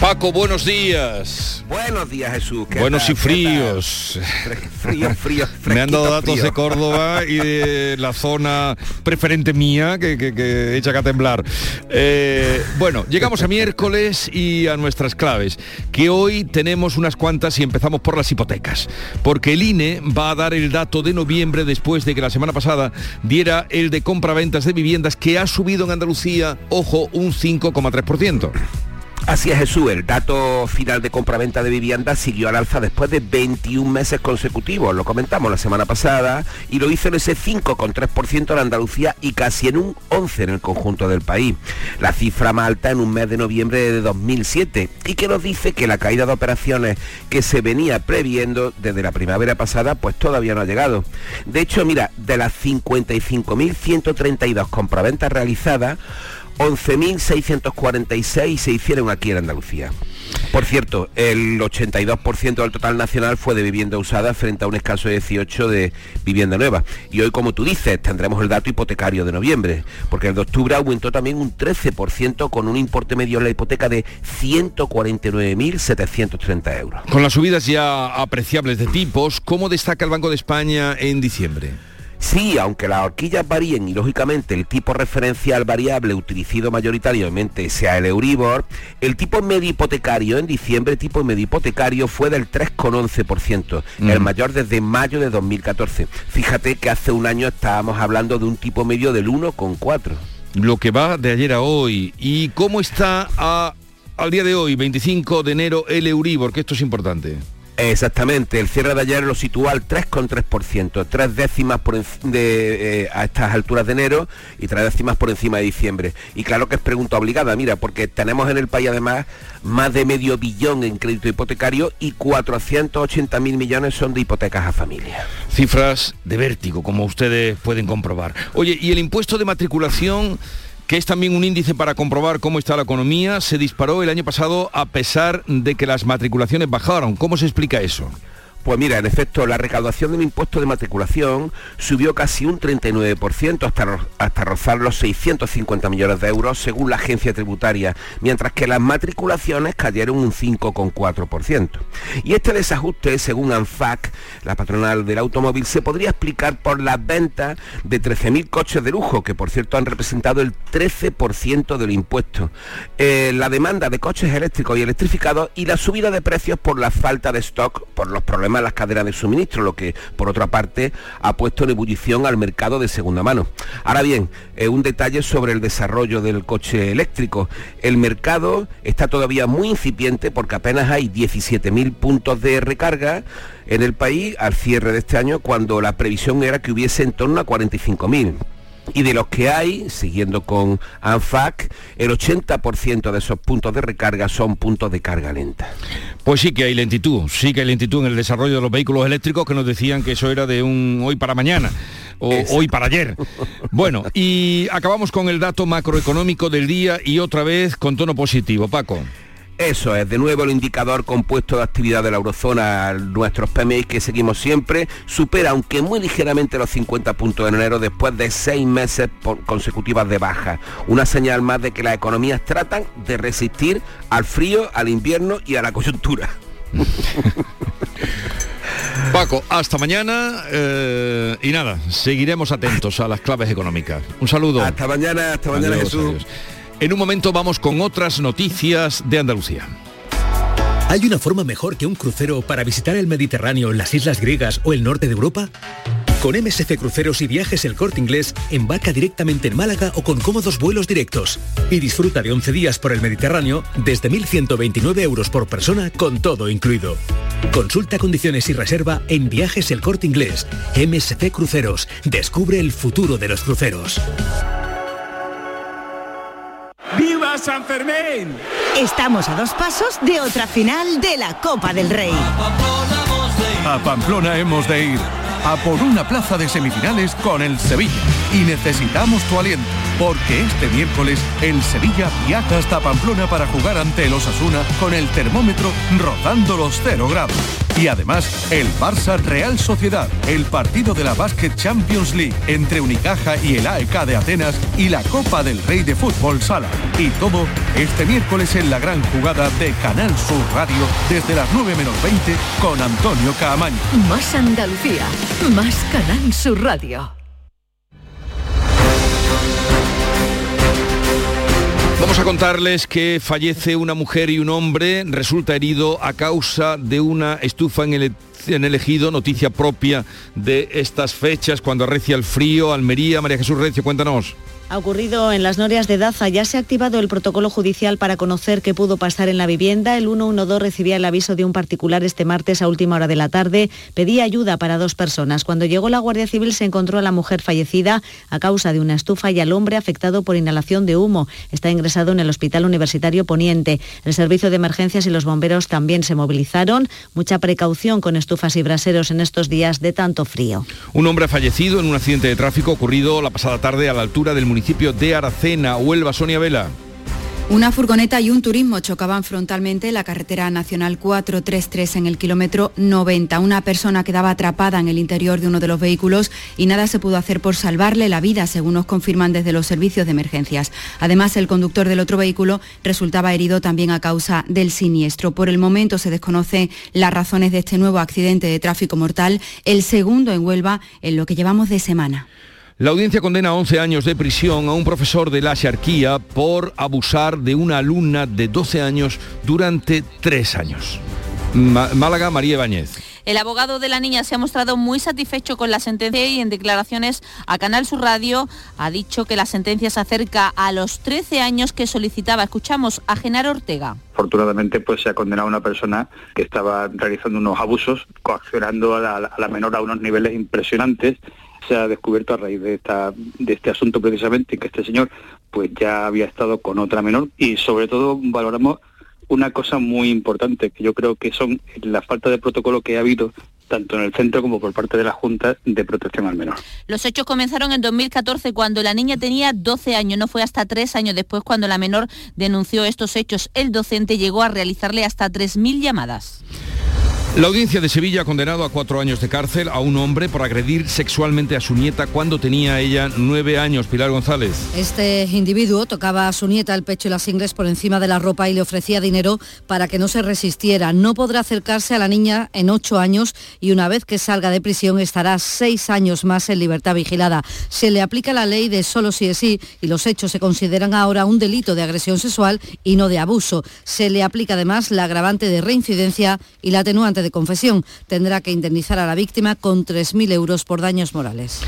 Paco, buenos días. Buenos días, Jesús. ¿Qué Buenos tal? y ¿Qué fríos. tal? Frío, frío, (laughs) Me han dado datos frío. de Córdoba y de la zona preferente mía que, que, que echa a temblar. Eh, bueno, llegamos a miércoles y a nuestras claves, que hoy tenemos unas cuantas y empezamos por las hipotecas, porque el INE va a dar el dato de noviembre después de que la semana pasada diera el de compraventas de viviendas que ha subido en Andalucía, ojo, un 5,3%. Así es Jesús, el dato final de compraventa de vivienda siguió al alza después de 21 meses consecutivos, lo comentamos la semana pasada, y lo hizo en ese 5,3% en Andalucía y casi en un 11% en el conjunto del país. La cifra más alta en un mes de noviembre de 2007 y que nos dice que la caída de operaciones que se venía previendo desde la primavera pasada pues todavía no ha llegado. De hecho, mira, de las 55.132 compraventas realizadas, 11.646 se hicieron aquí en Andalucía. Por cierto, el 82% del total nacional fue de vivienda usada frente a un escaso 18 de vivienda nueva. Y hoy, como tú dices, tendremos el dato hipotecario de noviembre, porque el de octubre aumentó también un 13% con un importe medio en la hipoteca de 149.730 euros. Con las subidas ya apreciables de tipos, ¿cómo destaca el Banco de España en diciembre? Sí, aunque las horquillas varíen y lógicamente el tipo referencial variable utilizado mayoritariamente sea el Euribor, el tipo medio hipotecario en diciembre, tipo medio hipotecario fue del 3,11%, el mayor desde mayo de 2014. Fíjate que hace un año estábamos hablando de un tipo medio del 1,4. Lo que va de ayer a hoy. ¿Y cómo está a- al día de hoy, 25 de enero, el Euribor? Que esto es importante. Exactamente, el cierre de ayer lo sitúa al 3,3%, tres décimas por de, eh, a estas alturas de enero y tres décimas por encima de diciembre. Y claro que es pregunta obligada, mira, porque tenemos en el país además más de medio billón en crédito hipotecario y 480.000 millones son de hipotecas a familias. Cifras de vértigo, como ustedes pueden comprobar. Oye, y el impuesto de matriculación, que es también un índice para comprobar cómo está la economía, se disparó el año pasado a pesar de que las matriculaciones bajaron. ¿Cómo se explica eso? Pues mira, en efecto, la recaudación del impuesto de matriculación subió casi un 39% hasta, hasta rozar los 650 millones de euros según la agencia tributaria, mientras que las matriculaciones cayeron un 5,4%. Y este desajuste, según ANFAC, la patronal del automóvil, se podría explicar por las ventas de 13.000 coches de lujo, que por cierto han representado el 13% del impuesto, eh, la demanda de coches eléctricos y electrificados y la subida de precios por la falta de stock, por los problemas las cadenas de suministro, lo que por otra parte ha puesto en ebullición al mercado de segunda mano. Ahora bien, eh, un detalle sobre el desarrollo del coche eléctrico. El mercado está todavía muy incipiente porque apenas hay 17.000 puntos de recarga en el país al cierre de este año cuando la previsión era que hubiese en torno a 45.000. Y de los que hay, siguiendo con ANFAC, el 80% de esos puntos de recarga son puntos de carga lenta. Pues sí que hay lentitud, sí que hay lentitud en el desarrollo de los vehículos eléctricos que nos decían que eso era de un hoy para mañana o hoy para ayer. (laughs) Bueno, y acabamos con el dato macroeconómico del día y otra vez con tono positivo. Paco. Eso es, de nuevo el indicador compuesto de actividad de la eurozona, nuestros PMI que seguimos siempre, supera aunque muy ligeramente los 50 puntos en enero después de seis meses consecutivas de baja. Una señal más de que las economías tratan de resistir al frío, al invierno y a la coyuntura. (laughs) Paco, hasta mañana eh, y nada, seguiremos atentos a las claves económicas. Un saludo. Hasta mañana, hasta mañana Adiós, Jesús. adiós. En un momento vamos con otras noticias de Andalucía. ¿Hay una forma mejor que un crucero para visitar el Mediterráneo, las islas griegas o el norte de Europa? Con MSC Cruceros y Viajes El Corte Inglés, embarca directamente en Málaga o con cómodos vuelos directos y disfruta de 11 días por el Mediterráneo desde 1.129 euros por persona con todo incluido. Consulta condiciones y reserva en Viajes El Corte Inglés. MSC Cruceros. Descubre el futuro de los cruceros. ¡Viva San Fermín! Estamos a dos pasos de otra final de la Copa del Rey. A Pamplona hemos de ir a por una plaza de semifinales con el Sevilla. Y necesitamos tu aliento, porque este miércoles el Sevilla viaja hasta Pamplona para jugar ante el Osasuna con el termómetro rozando los 0 grados. Y además, el Barça Real Sociedad, el partido de la Basket Champions League entre Unicaja y el AEK de Atenas y la Copa del Rey de Fútbol Sala. Y todo este miércoles en la gran jugada de Canal Sur Radio desde las 9 menos 20 con Antonio Caamaño. Más Andalucía, más Canal Sur Radio. Vamos a contarles que fallece una mujer y un hombre, resulta herido a causa de una estufa en el, en ejido, noticia propia de estas fechas, cuando arrecia el frío. Almería, María Jesús Recio, cuéntanos. Ha ocurrido en las Norias de Daza. Ya se ha activado el protocolo judicial para conocer qué pudo pasar en la vivienda. El 112 recibía el aviso de un particular este martes a última hora de la tarde. Pedía ayuda para dos personas. Cuando llegó la Guardia Civil se encontró a la mujer fallecida a causa de una estufa y al hombre afectado por inhalación de humo. Está ingresado en el Hospital Universitario Poniente. El servicio de emergencias y los bomberos también se movilizaron. Mucha precaución con estufas y braseros en estos días de tanto frío. Un hombre ha fallecido en un accidente de tráfico ocurrido la pasada tarde a la altura del municipio municipio de Aracena, Huelva, Sonia Vela. Una furgoneta y un turismo chocaban frontalmente la carretera nacional 433 en el kilómetro 90. Una persona quedaba atrapada en el interior de uno de los vehículos y nada se pudo hacer por salvarle la vida, según nos confirman desde los servicios de emergencias. Además, el conductor del otro vehículo resultaba herido también a causa del siniestro. Por el momento se desconocen las razones de este nuevo accidente de tráfico mortal, el segundo en Huelva en lo que llevamos de semana. La audiencia condena a 11 años de prisión a un profesor de la Xarquía por abusar de una alumna de 12 años durante tres años. Málaga, María Ibáñez. El abogado de la niña se ha mostrado muy satisfecho con la sentencia y en declaraciones a Canal Sur Radio ha dicho que la sentencia se acerca a los 13 años que solicitaba. Escuchamos a Genaro Ortega. Afortunadamente pues se ha condenado a una persona que estaba realizando unos abusos, coaccionando a la, a la menor a unos niveles impresionantes se ha descubierto a raíz de, esta, de este asunto precisamente que este señor pues ya había estado con otra menor y sobre todo valoramos una cosa muy importante que yo creo que son la falta de protocolo que ha habido tanto en el centro como por parte de la Junta de Protección al Menor. Los hechos comenzaron en 2014 cuando la niña tenía 12 años, no fue hasta tres años después cuando la menor denunció estos hechos. El docente llegó a realizarle hasta 3.000 llamadas. La audiencia de Sevilla ha condenado a cuatro años de cárcel a un hombre por agredir sexualmente a su nieta cuando tenía ella nueve años. Pilar González. Este individuo tocaba a su nieta el pecho y las ingles por encima de la ropa y le ofrecía dinero para que no se resistiera. No podrá acercarse a la niña en ocho años y una vez que salga de prisión estará seis años más en libertad vigilada. Se le aplica la ley de solo si es sí y los hechos se consideran ahora un delito de agresión sexual y no de abuso. Se le aplica además la agravante de reincidencia y la atenuante de confesión. Tendrá que indemnizar a la víctima con 3.000 euros por daños morales.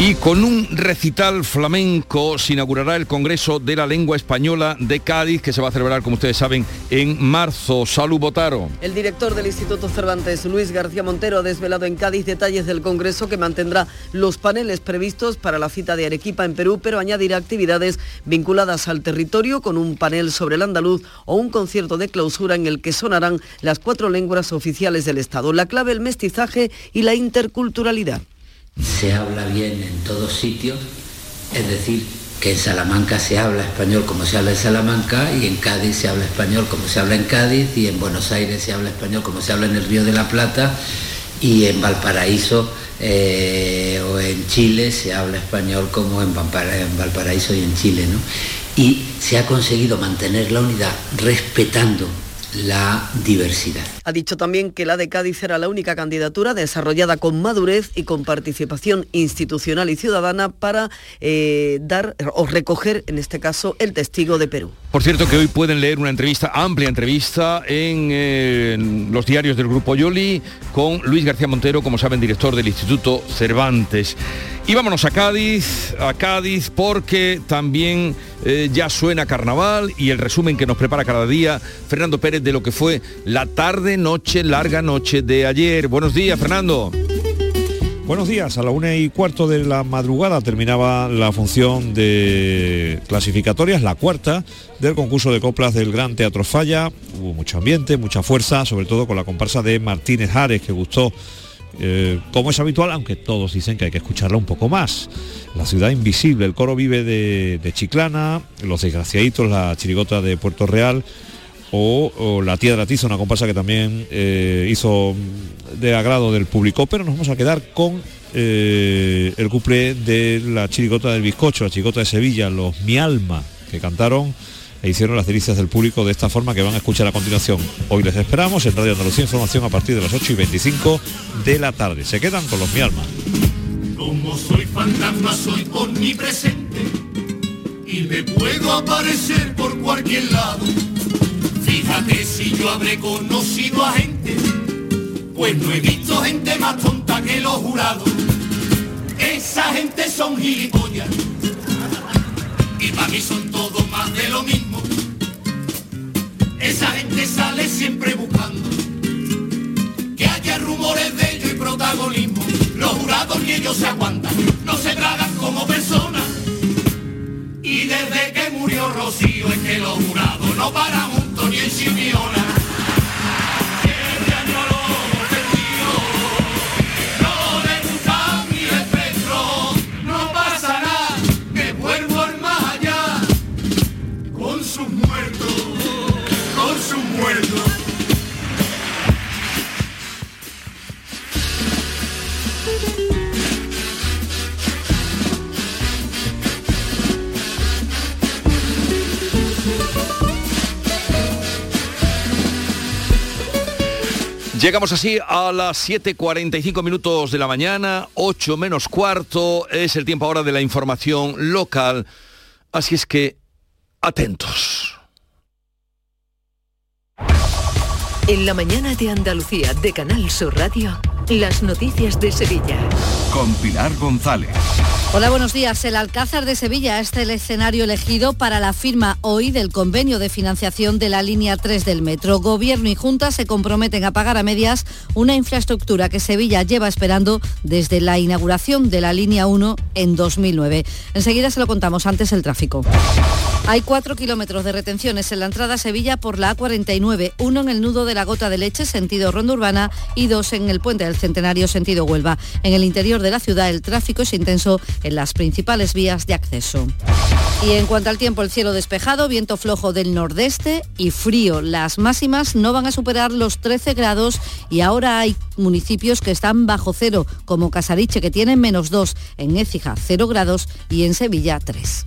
Y con un recital flamenco se inaugurará el Congreso de la Lengua Española de Cádiz, que se va a celebrar, como ustedes saben, en marzo. Salud Botaro. El director del Instituto Cervantes, Luis García Montero, ha desvelado en Cádiz detalles del Congreso que mantendrá los paneles previstos para la cita de Arequipa en Perú, pero añadirá actividades vinculadas al territorio con un panel sobre el andaluz o un concierto de clausura en el que sonarán las cuatro lenguas oficiales del Estado. La clave, el mestizaje y la interculturalidad se habla bien en todos sitios, es decir, que en Salamanca se habla español como se habla en Salamanca y en Cádiz se habla español como se habla en Cádiz y en Buenos Aires se habla español como se habla en el Río de la Plata y en Valparaíso eh, o en Chile se habla español como en, Valparaíso y en Chile. ¿no? Y se ha conseguido mantener la unidad respetando la diversidad. Ha dicho también que la de Cádiz era la única candidatura desarrollada con madurez y con participación institucional y ciudadana para eh, dar o recoger, en este caso, el testigo de Perú. Por cierto que hoy pueden leer una entrevista, amplia entrevista, en, en los diarios del Grupo Yoli con Luis García Montero, como saben, director del Instituto Cervantes. Y vámonos a Cádiz, a Cádiz, porque también eh, ya suena carnaval y el resumen que nos prepara cada día Fernando Pérez de lo que fue la tarde, noche, larga noche de ayer. Buenos días, Fernando. Buenos días, a la una y cuarto de la madrugada terminaba la función de clasificatorias, la cuarta del concurso de coplas del Gran Teatro Falla. Hubo mucho ambiente, mucha fuerza, sobre todo con la comparsa de Martínez Ares, que gustó eh, como es habitual, aunque todos dicen que hay que escucharla un poco más. La ciudad invisible, el coro vive de, Chiclana, Los Desgraciaditos, la chirigota de Puerto Real, o, La Tía de Tiza, una comparsa que también eh, hizo de agrado del público, pero nos vamos a quedar con eh, el cuplé de la chirigota del bizcocho, la chirigota de Sevilla, los Mi Alma, que cantaron e hicieron las delicias del público de esta forma que van a escuchar a continuación. Hoy les esperamos en Radio Andalucía Información a partir de las 8 y 25 de la tarde. Se quedan con los mi alma. Como soy fantasma, soy omnipresente y me puedo aparecer por cualquier lado. Fíjate si yo habré conocido a gente, pues no he visto gente más tonta que los jurados. Esa gente son gilipollas y para mí son todo más de lo mismo. Esa gente sale siempre buscando que haya rumores de ello y protagonismo. Los jurados ni ellos se aguantan, no se tragan como personas. Y desde que murió Rocío es que los jurados no paran juntos ni en Simeona. Llegamos así a las 7.45 minutos de la mañana, 8 menos cuarto, es el tiempo ahora de la información local, así es que atentos. En la mañana de Andalucía de Canal Sur Radio, las noticias de Sevilla. Con Pilar González. Hola, buenos días. El Alcázar de Sevilla es el escenario elegido para la firma hoy del convenio de financiación de la línea 3 del metro. Gobierno y Junta se comprometen a pagar a medias una infraestructura que Sevilla lleva esperando desde la inauguración de la línea 1 en 2009. Enseguida se lo contamos antes el tráfico. Hay cuatro kilómetros de retenciones en la entrada a Sevilla por la A49, uno en el nudo de la Gota de Leche, sentido Ronda Urbana, y dos en el puente del Centenario, sentido Huelva. En el interior de la ciudad el tráfico es intenso en las principales vías de acceso. Y en cuanto al tiempo, el cielo despejado, viento flojo del nordeste y frío. Las máximas no van a superar los 13 grados y ahora hay municipios que están bajo cero, como Casariche, que tiene menos 2, en Écija 0 grados y en Sevilla 3.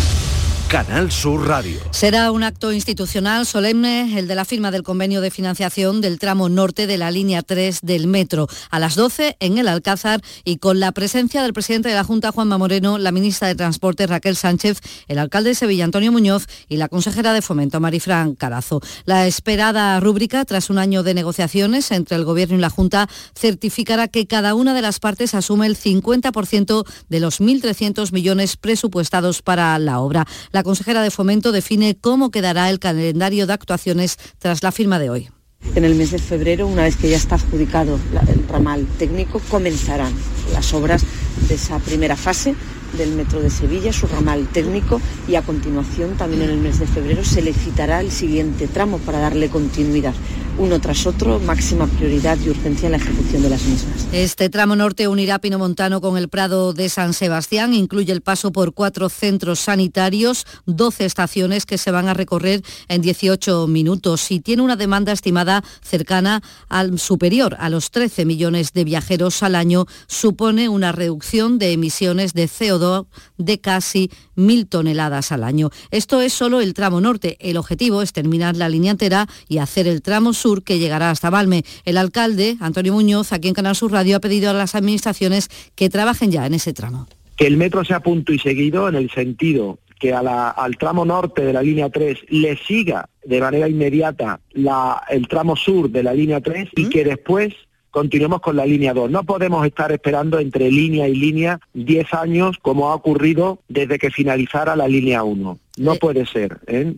Canal Sur Radio. Será un acto institucional solemne el de la firma del convenio de financiación del tramo norte de la línea 3 del metro a las 12 en el Alcázar y con la presencia del presidente de la Junta Juanma Moreno, la ministra de Transporte Raquel Sánchez, el alcalde de Sevilla Antonio Muñoz y la consejera de Fomento Marifran Carazo. La esperada rúbrica tras un año de negociaciones entre el gobierno y la Junta certificará que cada una de las partes asume el 50% de los 1.300 millones presupuestados para la obra. Consejera de Fomento define cómo quedará el calendario de actuaciones tras la firma de hoy. En el mes de febrero, una vez que ya está adjudicado el ramal técnico, comenzarán las obras de esa primera fase del Metro de Sevilla, su ramal técnico, y a continuación, también en el mes de febrero, se licitará el siguiente tramo para darle continuidad, uno tras otro, máxima prioridad y urgencia en la ejecución de las mismas. Este tramo norte unirá Pinomontano con el Prado de San Sebastián, incluye el paso por cuatro centros sanitarios, 12 estaciones que se van a recorrer en 18 minutos y tiene una demanda estimada cercana al superior a los 13 millones de viajeros al año, supone una reducción de emisiones de CO2 de casi mil toneladas al año. Esto es solo el tramo norte. El objetivo es terminar la línea entera y hacer el tramo sur que llegará hasta Valme. El alcalde, Antonio Muñoz, aquí en Canal Sur Radio, ha pedido a las administraciones que trabajen ya en ese tramo. Que el metro sea punto y seguido en el sentido que a la- al tramo norte de la línea 3 le siga de manera inmediata la- el tramo sur de la línea 3 y que después continuemos con la línea 2. No podemos estar esperando entre línea y línea 10 años como ha ocurrido desde que finalizara la línea 1. No puede ser. ¿eh?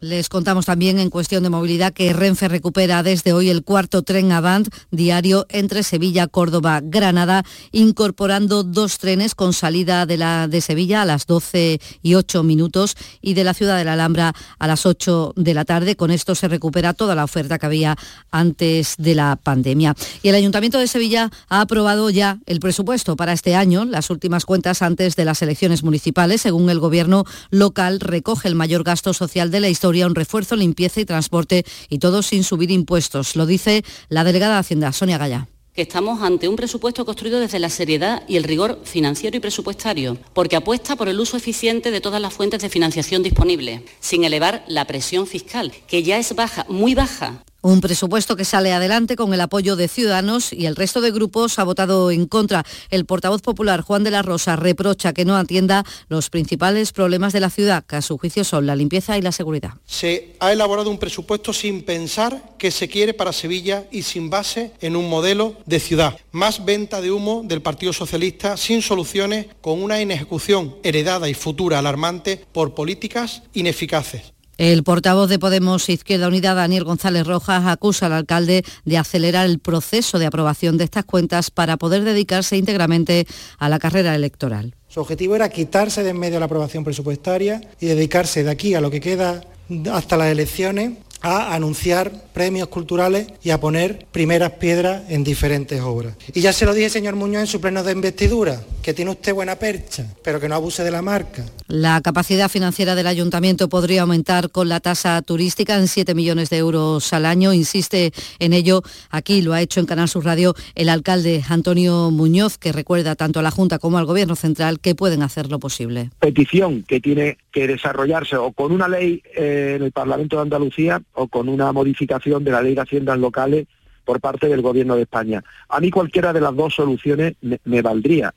Les contamos también en cuestión de movilidad que Renfe recupera desde hoy el cuarto tren Avant diario entre Sevilla, Córdoba, Granada, incorporando dos trenes con salida de, la, de Sevilla a las 12 y 8 minutos y de la ciudad de la Alhambra a las 8 de la tarde. Con esto se recupera toda la oferta que había antes de la pandemia. Y el Ayuntamiento de Sevilla ha aprobado ya el presupuesto para este año, las últimas cuentas antes de las elecciones municipales. Según el gobierno local, recoge el mayor gasto social de la historia, un refuerzo, limpieza y transporte y todo sin subir impuestos. Lo dice la delegada de Hacienda, Sonia Gaya. que estamos ante un presupuesto construido desde la seriedad y el rigor financiero y presupuestario, porque apuesta por el uso eficiente de todas las fuentes de financiación disponibles, sin elevar la presión fiscal, que ya es baja, muy baja. Un presupuesto que sale adelante con el apoyo de Ciudadanos y el resto de grupos ha votado en contra. El portavoz popular Juan de la Rosa reprocha que no atienda los principales problemas de la ciudad, que a su juicio son la limpieza y la seguridad. Se ha elaborado un presupuesto sin pensar qué se quiere para Sevilla y sin base en un modelo de ciudad. Más venta de humo del Partido Socialista sin soluciones, con una inejecución heredada y futura alarmante por políticas ineficaces. El portavoz de Podemos Izquierda Unida, Daniel González Rojas, acusa al alcalde de acelerar el proceso de aprobación de estas cuentas para poder dedicarse íntegramente a la carrera electoral. Su objetivo era quitarse de en medio la aprobación presupuestaria y dedicarse de aquí a lo que queda hasta las elecciones a anunciar premios culturales y a poner primeras piedras en diferentes obras. Y ya se lo dije, señor Muñoz, en su pleno de investidura, que tiene usted buena percha, pero que no abuse de la marca. La capacidad financiera del ayuntamiento podría aumentar con la tasa turística en 7 millones de euros al año. Insiste en ello, aquí lo ha hecho en Canal Sur Radio el alcalde Antonio Muñoz, que recuerda tanto a la Junta como al Gobierno Central que pueden hacer lo posible. Petición que tiene que desarrollarse o con una ley eh, en el Parlamento de Andalucía o con una modificación de la ley de haciendas locales por parte del Gobierno de España. A mí cualquiera de las dos soluciones me, valdría.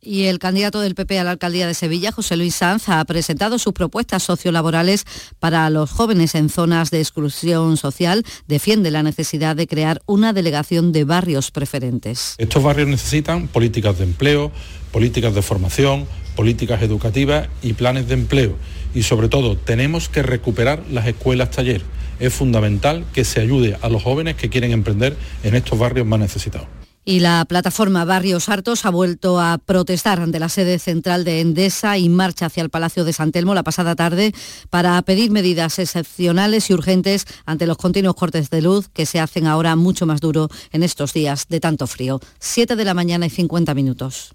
Y el candidato del PP a la alcaldía de Sevilla, José Luis Sanz, ha presentado sus propuestas sociolaborales para los jóvenes en zonas de exclusión social. Defiende la necesidad de crear una delegación de barrios preferentes. Estos barrios necesitan políticas de empleo, políticas de formación, políticas educativas y planes de empleo. Y sobre todo, tenemos que recuperar las escuelas taller. Es fundamental que se ayude a los jóvenes que quieren emprender en estos barrios más necesitados. Y la plataforma Barrios Hartos ha vuelto a protestar ante la sede central de Endesa y marcha hacia el Palacio de San Telmo la pasada tarde para pedir medidas excepcionales y urgentes ante los continuos cortes de luz que se hacen ahora mucho más duro en estos días de tanto frío. Siete de la mañana y 50 minutos.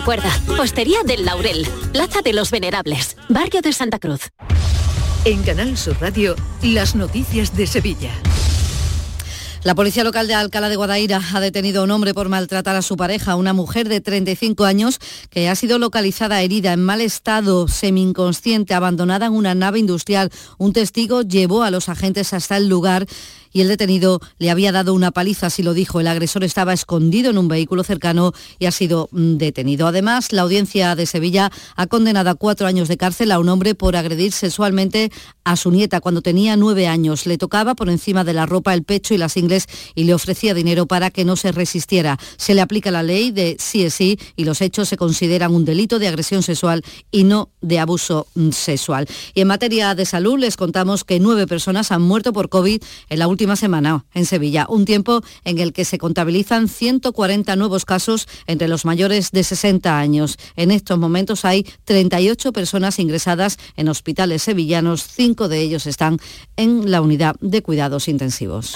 Recuerda, Postería del Laurel, Plaza de los Venerables, Barrio de Santa Cruz. En Canal Sur Radio, las noticias de Sevilla. La policía local de Alcalá de Guadaira ha detenido a un hombre por maltratar a su pareja, una mujer de 35 años que ha sido localizada herida en mal estado, semi-inconsciente, abandonada en una nave industrial. Un testigo llevó a los agentes hasta el lugar y el detenido le había dado una paliza, así lo dijo. El agresor estaba escondido en un vehículo cercano y ha sido mm, detenido. Además, la audiencia de Sevilla ha condenado a cuatro años de cárcel a un hombre por agredir sexualmente a su nieta cuando tenía nueve años. Le tocaba por encima de la ropa, el pecho y las ingles y le ofrecía dinero para que no se resistiera. Se le aplica la ley de sí es sí y los hechos se consideran un delito de agresión sexual y no de abuso mm, sexual. Y en materia de salud les contamos que nueve personas han muerto por COVID en la última última semana en Sevilla, un tiempo en el que se contabilizan 140 nuevos casos entre los mayores de 60 años. En estos momentos hay 38 personas ingresadas en hospitales sevillanos, cinco de ellos están en la unidad de cuidados intensivos.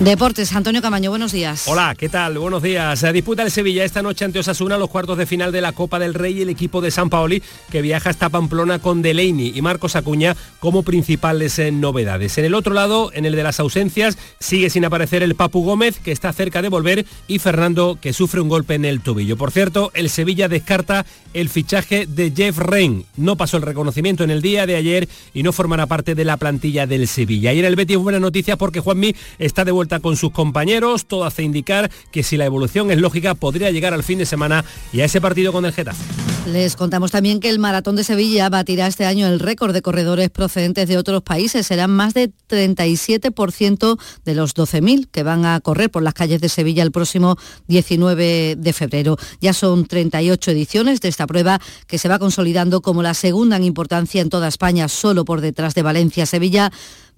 Deportes, Antonio Camaño, buenos días. Hola, ¿qué tal? Buenos días. Disputa el Sevilla esta noche ante Osasuna los cuartos de final de la Copa del Rey y el equipo de San Paoli que viaja hasta Pamplona con Delaney y Marcos Acuña como principales eh, novedades. En el otro lado, en el de las ausencias, sigue sin aparecer el Papu Gómez que está cerca de volver y Fernando que sufre un golpe en el tobillo. Por cierto, el Sevilla descarta el fichaje de Jeff Rein. No pasó el reconocimiento en el día de ayer y no formará parte de la plantilla del Sevilla. Y en el Betis buena noticia porque Juanmi está de vuelta con sus compañeros, todo hace indicar que si la evolución es lógica podría llegar al fin de semana y a ese partido con el Getafe. Les contamos también que el Maratón de Sevilla batirá este año el récord de corredores procedentes de otros países. Serán más de 37% de los 12.000 que van a correr por las calles de Sevilla el próximo 19 de febrero. Ya son 38 ediciones de esta prueba que se va consolidando como la segunda en importancia en toda España, solo por detrás de Valencia. Sevilla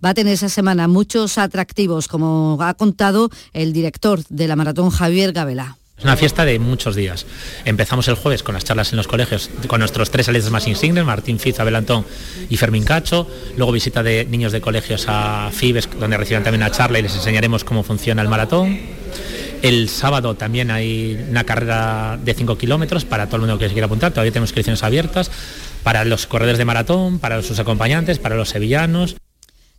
va a tener esa semana muchos atractivos, como ha contado el director de la maratón Javier Gabela. Es una fiesta de muchos días. Empezamos el jueves con las charlas en los colegios con nuestros tres atletas más insignes, Martín Fiz, Abel Antón y Fermín Cacho. Luego visita de niños de colegios a Fibes, donde reciben también una charla y les enseñaremos cómo funciona el maratón. El sábado también hay una carrera de 5 kilómetros para todo el mundo que se quiera apuntar. Todavía tenemos inscripciones abiertas para los corredores de maratón, para sus acompañantes, para los sevillanos.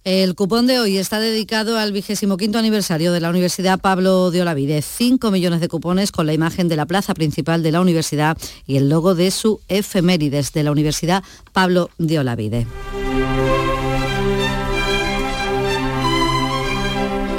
El cupón de hoy está dedicado al vigésimo quinto aniversario de la Universidad Pablo de Olavide. 5 millones de cupones con la imagen de la plaza principal de la universidad y el logo de su efemérides de la Universidad Pablo de Olavide.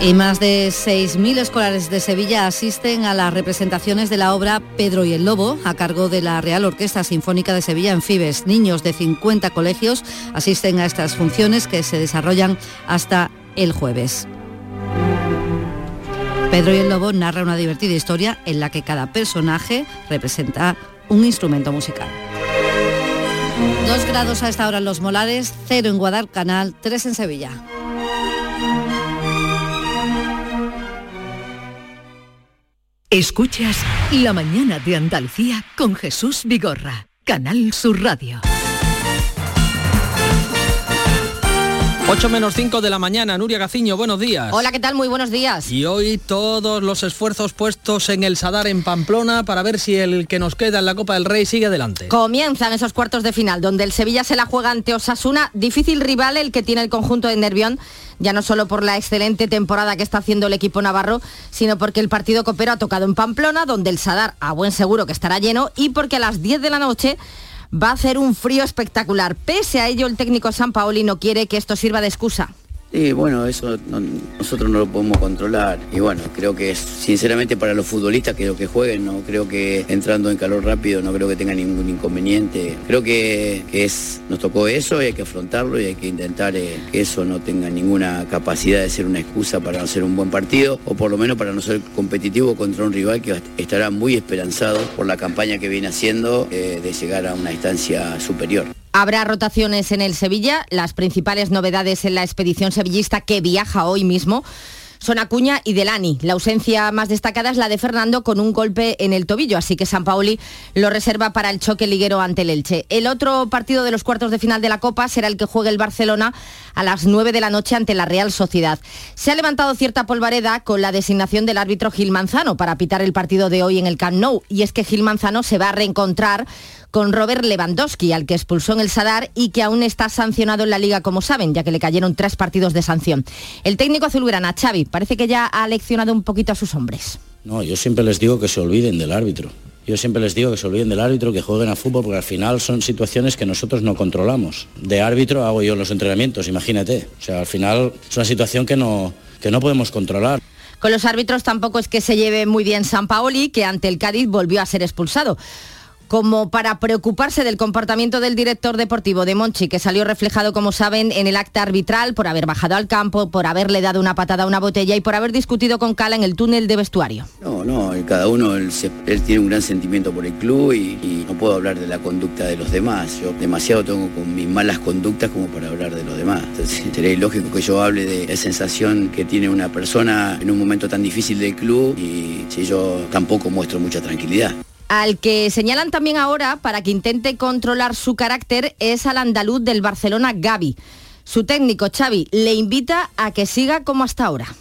Y más de 6.000 escolares de Sevilla asisten a las representaciones de la obra Pedro y el Lobo, a cargo de la Real Orquesta Sinfónica de Sevilla en Fibes. Niños de 50 colegios asisten a estas funciones que se desarrollan hasta el jueves. Pedro y el Lobo narra una divertida historia en la que cada personaje representa un instrumento musical. Dos grados a esta hora en Los Molares, cero en Guadalcanal, tres en Sevilla. Escuchas La mañana de Andalucía con Jesús Vigorra, Canal Sur Radio. 8 menos 5 de la mañana, Nuria Gaciño, buenos días. Hola, ¿qué tal? Muy buenos días. Y hoy todos los esfuerzos puestos en el Sadar en Pamplona para ver si el que nos queda en la Copa del Rey sigue adelante. Comienzan esos cuartos de final, donde el Sevilla se la juega ante Osasuna, difícil rival el que tiene el conjunto de Nervión, ya no solo por la excelente temporada que está haciendo el equipo navarro, sino porque el partido copero ha tocado en Pamplona, donde el Sadar a buen seguro que estará lleno, y porque a las 10 de la noche va a hacer un frío espectacular. Pese a ello, el técnico San Paoli no quiere que esto sirva de excusa. Sí, bueno, eso no- nosotros no lo podemos controlar. Y bueno, creo que sinceramente para los futbolistas que lo que jueguen, no creo que entrando en calor rápido no creo que tenga ningún inconveniente. Creo que, que es, nos tocó eso y hay que afrontarlo y hay que intentar eh, que eso no tenga ninguna capacidad de ser una excusa para no hacer un buen partido o por lo menos para no ser competitivo contra un rival que estará muy esperanzado por la campaña que viene haciendo eh, de llegar a una instancia superior. Habrá rotaciones en el Sevilla, las principales novedades en la expedición sevillista que viaja hoy mismo. Son Acuña y Delani. La ausencia más destacada es la de Fernando con un golpe en el tobillo, así que San Paoli lo reserva para el choque liguero ante el Elche. El otro partido de los cuartos de final de la Copa será el que juegue el Barcelona a las 9 de la noche ante la Real Sociedad. Se ha levantado cierta polvareda con la designación del árbitro Gil Manzano para pitar el partido de hoy en el Camp Nou, y es que Gil Manzano se va a reencontrar con Robert Lewandowski, al que expulsó en el Sadar y que aún está sancionado en la liga, como saben, ya que le cayeron tres partidos de sanción. El técnico azulgrana, Xavi, parece que ya ha leccionado un poquito a sus hombres. No, yo siempre les digo que se olviden del árbitro. Yo siempre les digo que se olviden del árbitro, que jueguen a fútbol, porque al final son situaciones que nosotros no controlamos. De árbitro hago yo los entrenamientos, imagínate. O sea, al final es una situación que no, que no podemos controlar. Con los árbitros tampoco es que se lleve muy bien San Paoli, que ante el Cádiz volvió a ser expulsado. Como para preocuparse del comportamiento del director deportivo de Monchi, que salió reflejado, como saben, en el acta arbitral por haber bajado al campo, por haberle dado una patada a una botella y por haber discutido con Cala en el túnel de vestuario. No, no, cada uno, él tiene un gran sentimiento por el club y, y no puedo hablar de la conducta de los demás. Yo demasiado tengo con mis malas conductas como para hablar de los demás. Entonces (laughs) sería ilógico que yo hable de la sensación que tiene una persona en un momento tan difícil del club y si yo tampoco muestro mucha tranquilidad. Al que señalan también ahora para que intente controlar su carácter es al andaluz del Barcelona, Gaby. Su técnico, Xavi, le invita a que siga como hasta ahora.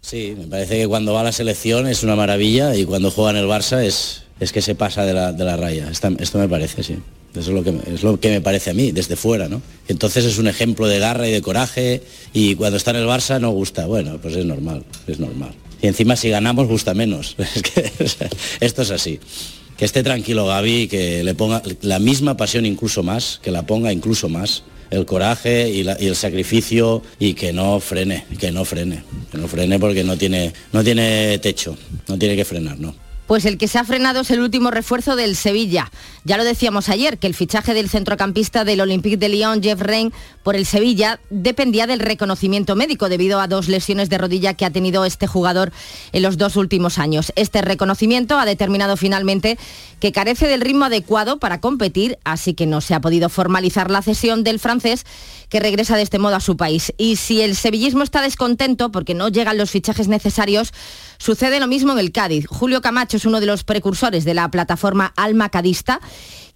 Sí, me parece que cuando va a la selección es una maravilla y cuando juega en el Barça es, es que se pasa de la, de la raya. Esto me parece, sí. Eso es lo, que, es lo que me parece a mí, desde fuera, ¿no? Entonces es un ejemplo de garra y de coraje y cuando está en el Barça no gusta. Bueno, pues es normal, es normal. Y encima si ganamos gusta menos. (laughs) Esto es así. Que esté tranquilo Gaby, que le ponga la misma pasión incluso más, que la ponga incluso más, el coraje y, y el sacrificio y que no frene, que no frene, que no frene porque no tiene, no tiene techo, no tiene que frenar, ¿no? Pues el que se ha frenado es el último refuerzo del Sevilla. Ya lo decíamos ayer, que el fichaje del centrocampista del Olympique de Lyon, Jeff Rein, por el Sevilla, dependía del reconocimiento médico debido a dos lesiones de rodilla que ha tenido este jugador en los dos últimos años. Este reconocimiento ha determinado finalmente que carece del ritmo adecuado para competir, así que no se ha podido formalizar la cesión del francés que regresa de este modo a su país. Y si el sevillismo está descontento porque no llegan los fichajes necesarios, Sucede lo mismo en el Cádiz. Julio Camacho es uno de los precursores de la plataforma Alma Cadista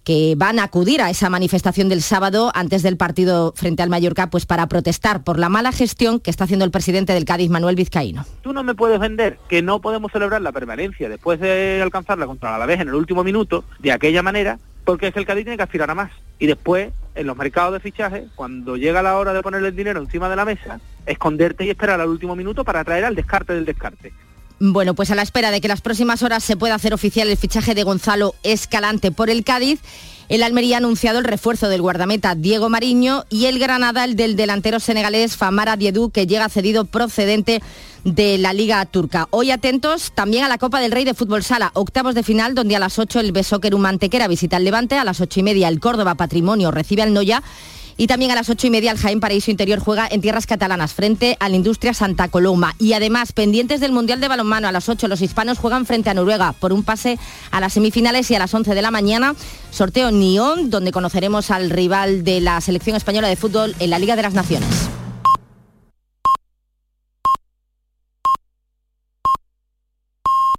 que van a acudir a esa manifestación del sábado antes del partido frente al Mallorca, pues para protestar por la mala gestión que está haciendo el presidente del Cádiz, Manuel Vizcaíno. Tú no me puedes vender que no podemos celebrar la permanencia después de alcanzarla contra la Alavés en el último minuto de aquella manera, porque es el Cádiz tiene que aspirar a más. Y después, en los mercados de fichaje, cuando llega la hora de ponerle el dinero encima de la mesa, esconderte y esperar al último minuto para traer al descarte del descarte. Bueno, pues a la espera de que las próximas horas se pueda hacer oficial el fichaje de Gonzalo Escalante por el Cádiz, el Almería ha anunciado el refuerzo del guardameta Diego Mariño y el Granada el del delantero senegalés Famara Diedú, que llega cedido procedente de la Liga Turca. Hoy atentos también a la Copa del Rey de Fútbol Sala, octavos de final, donde a las 8 el Besóquer Mantequera visita el Levante, a las 8 y media el Córdoba Patrimonio recibe al Noya y también a las ocho y media el Jaén Paraíso Interior juega en tierras catalanas frente a la industria Santa Coloma. Y además, pendientes del Mundial de Balonmano, a las 8 los hispanos juegan frente a Noruega por un pase a las semifinales y a las 11 de la mañana sorteo Nión, donde conoceremos al rival de la selección española de fútbol en la Liga de las Naciones.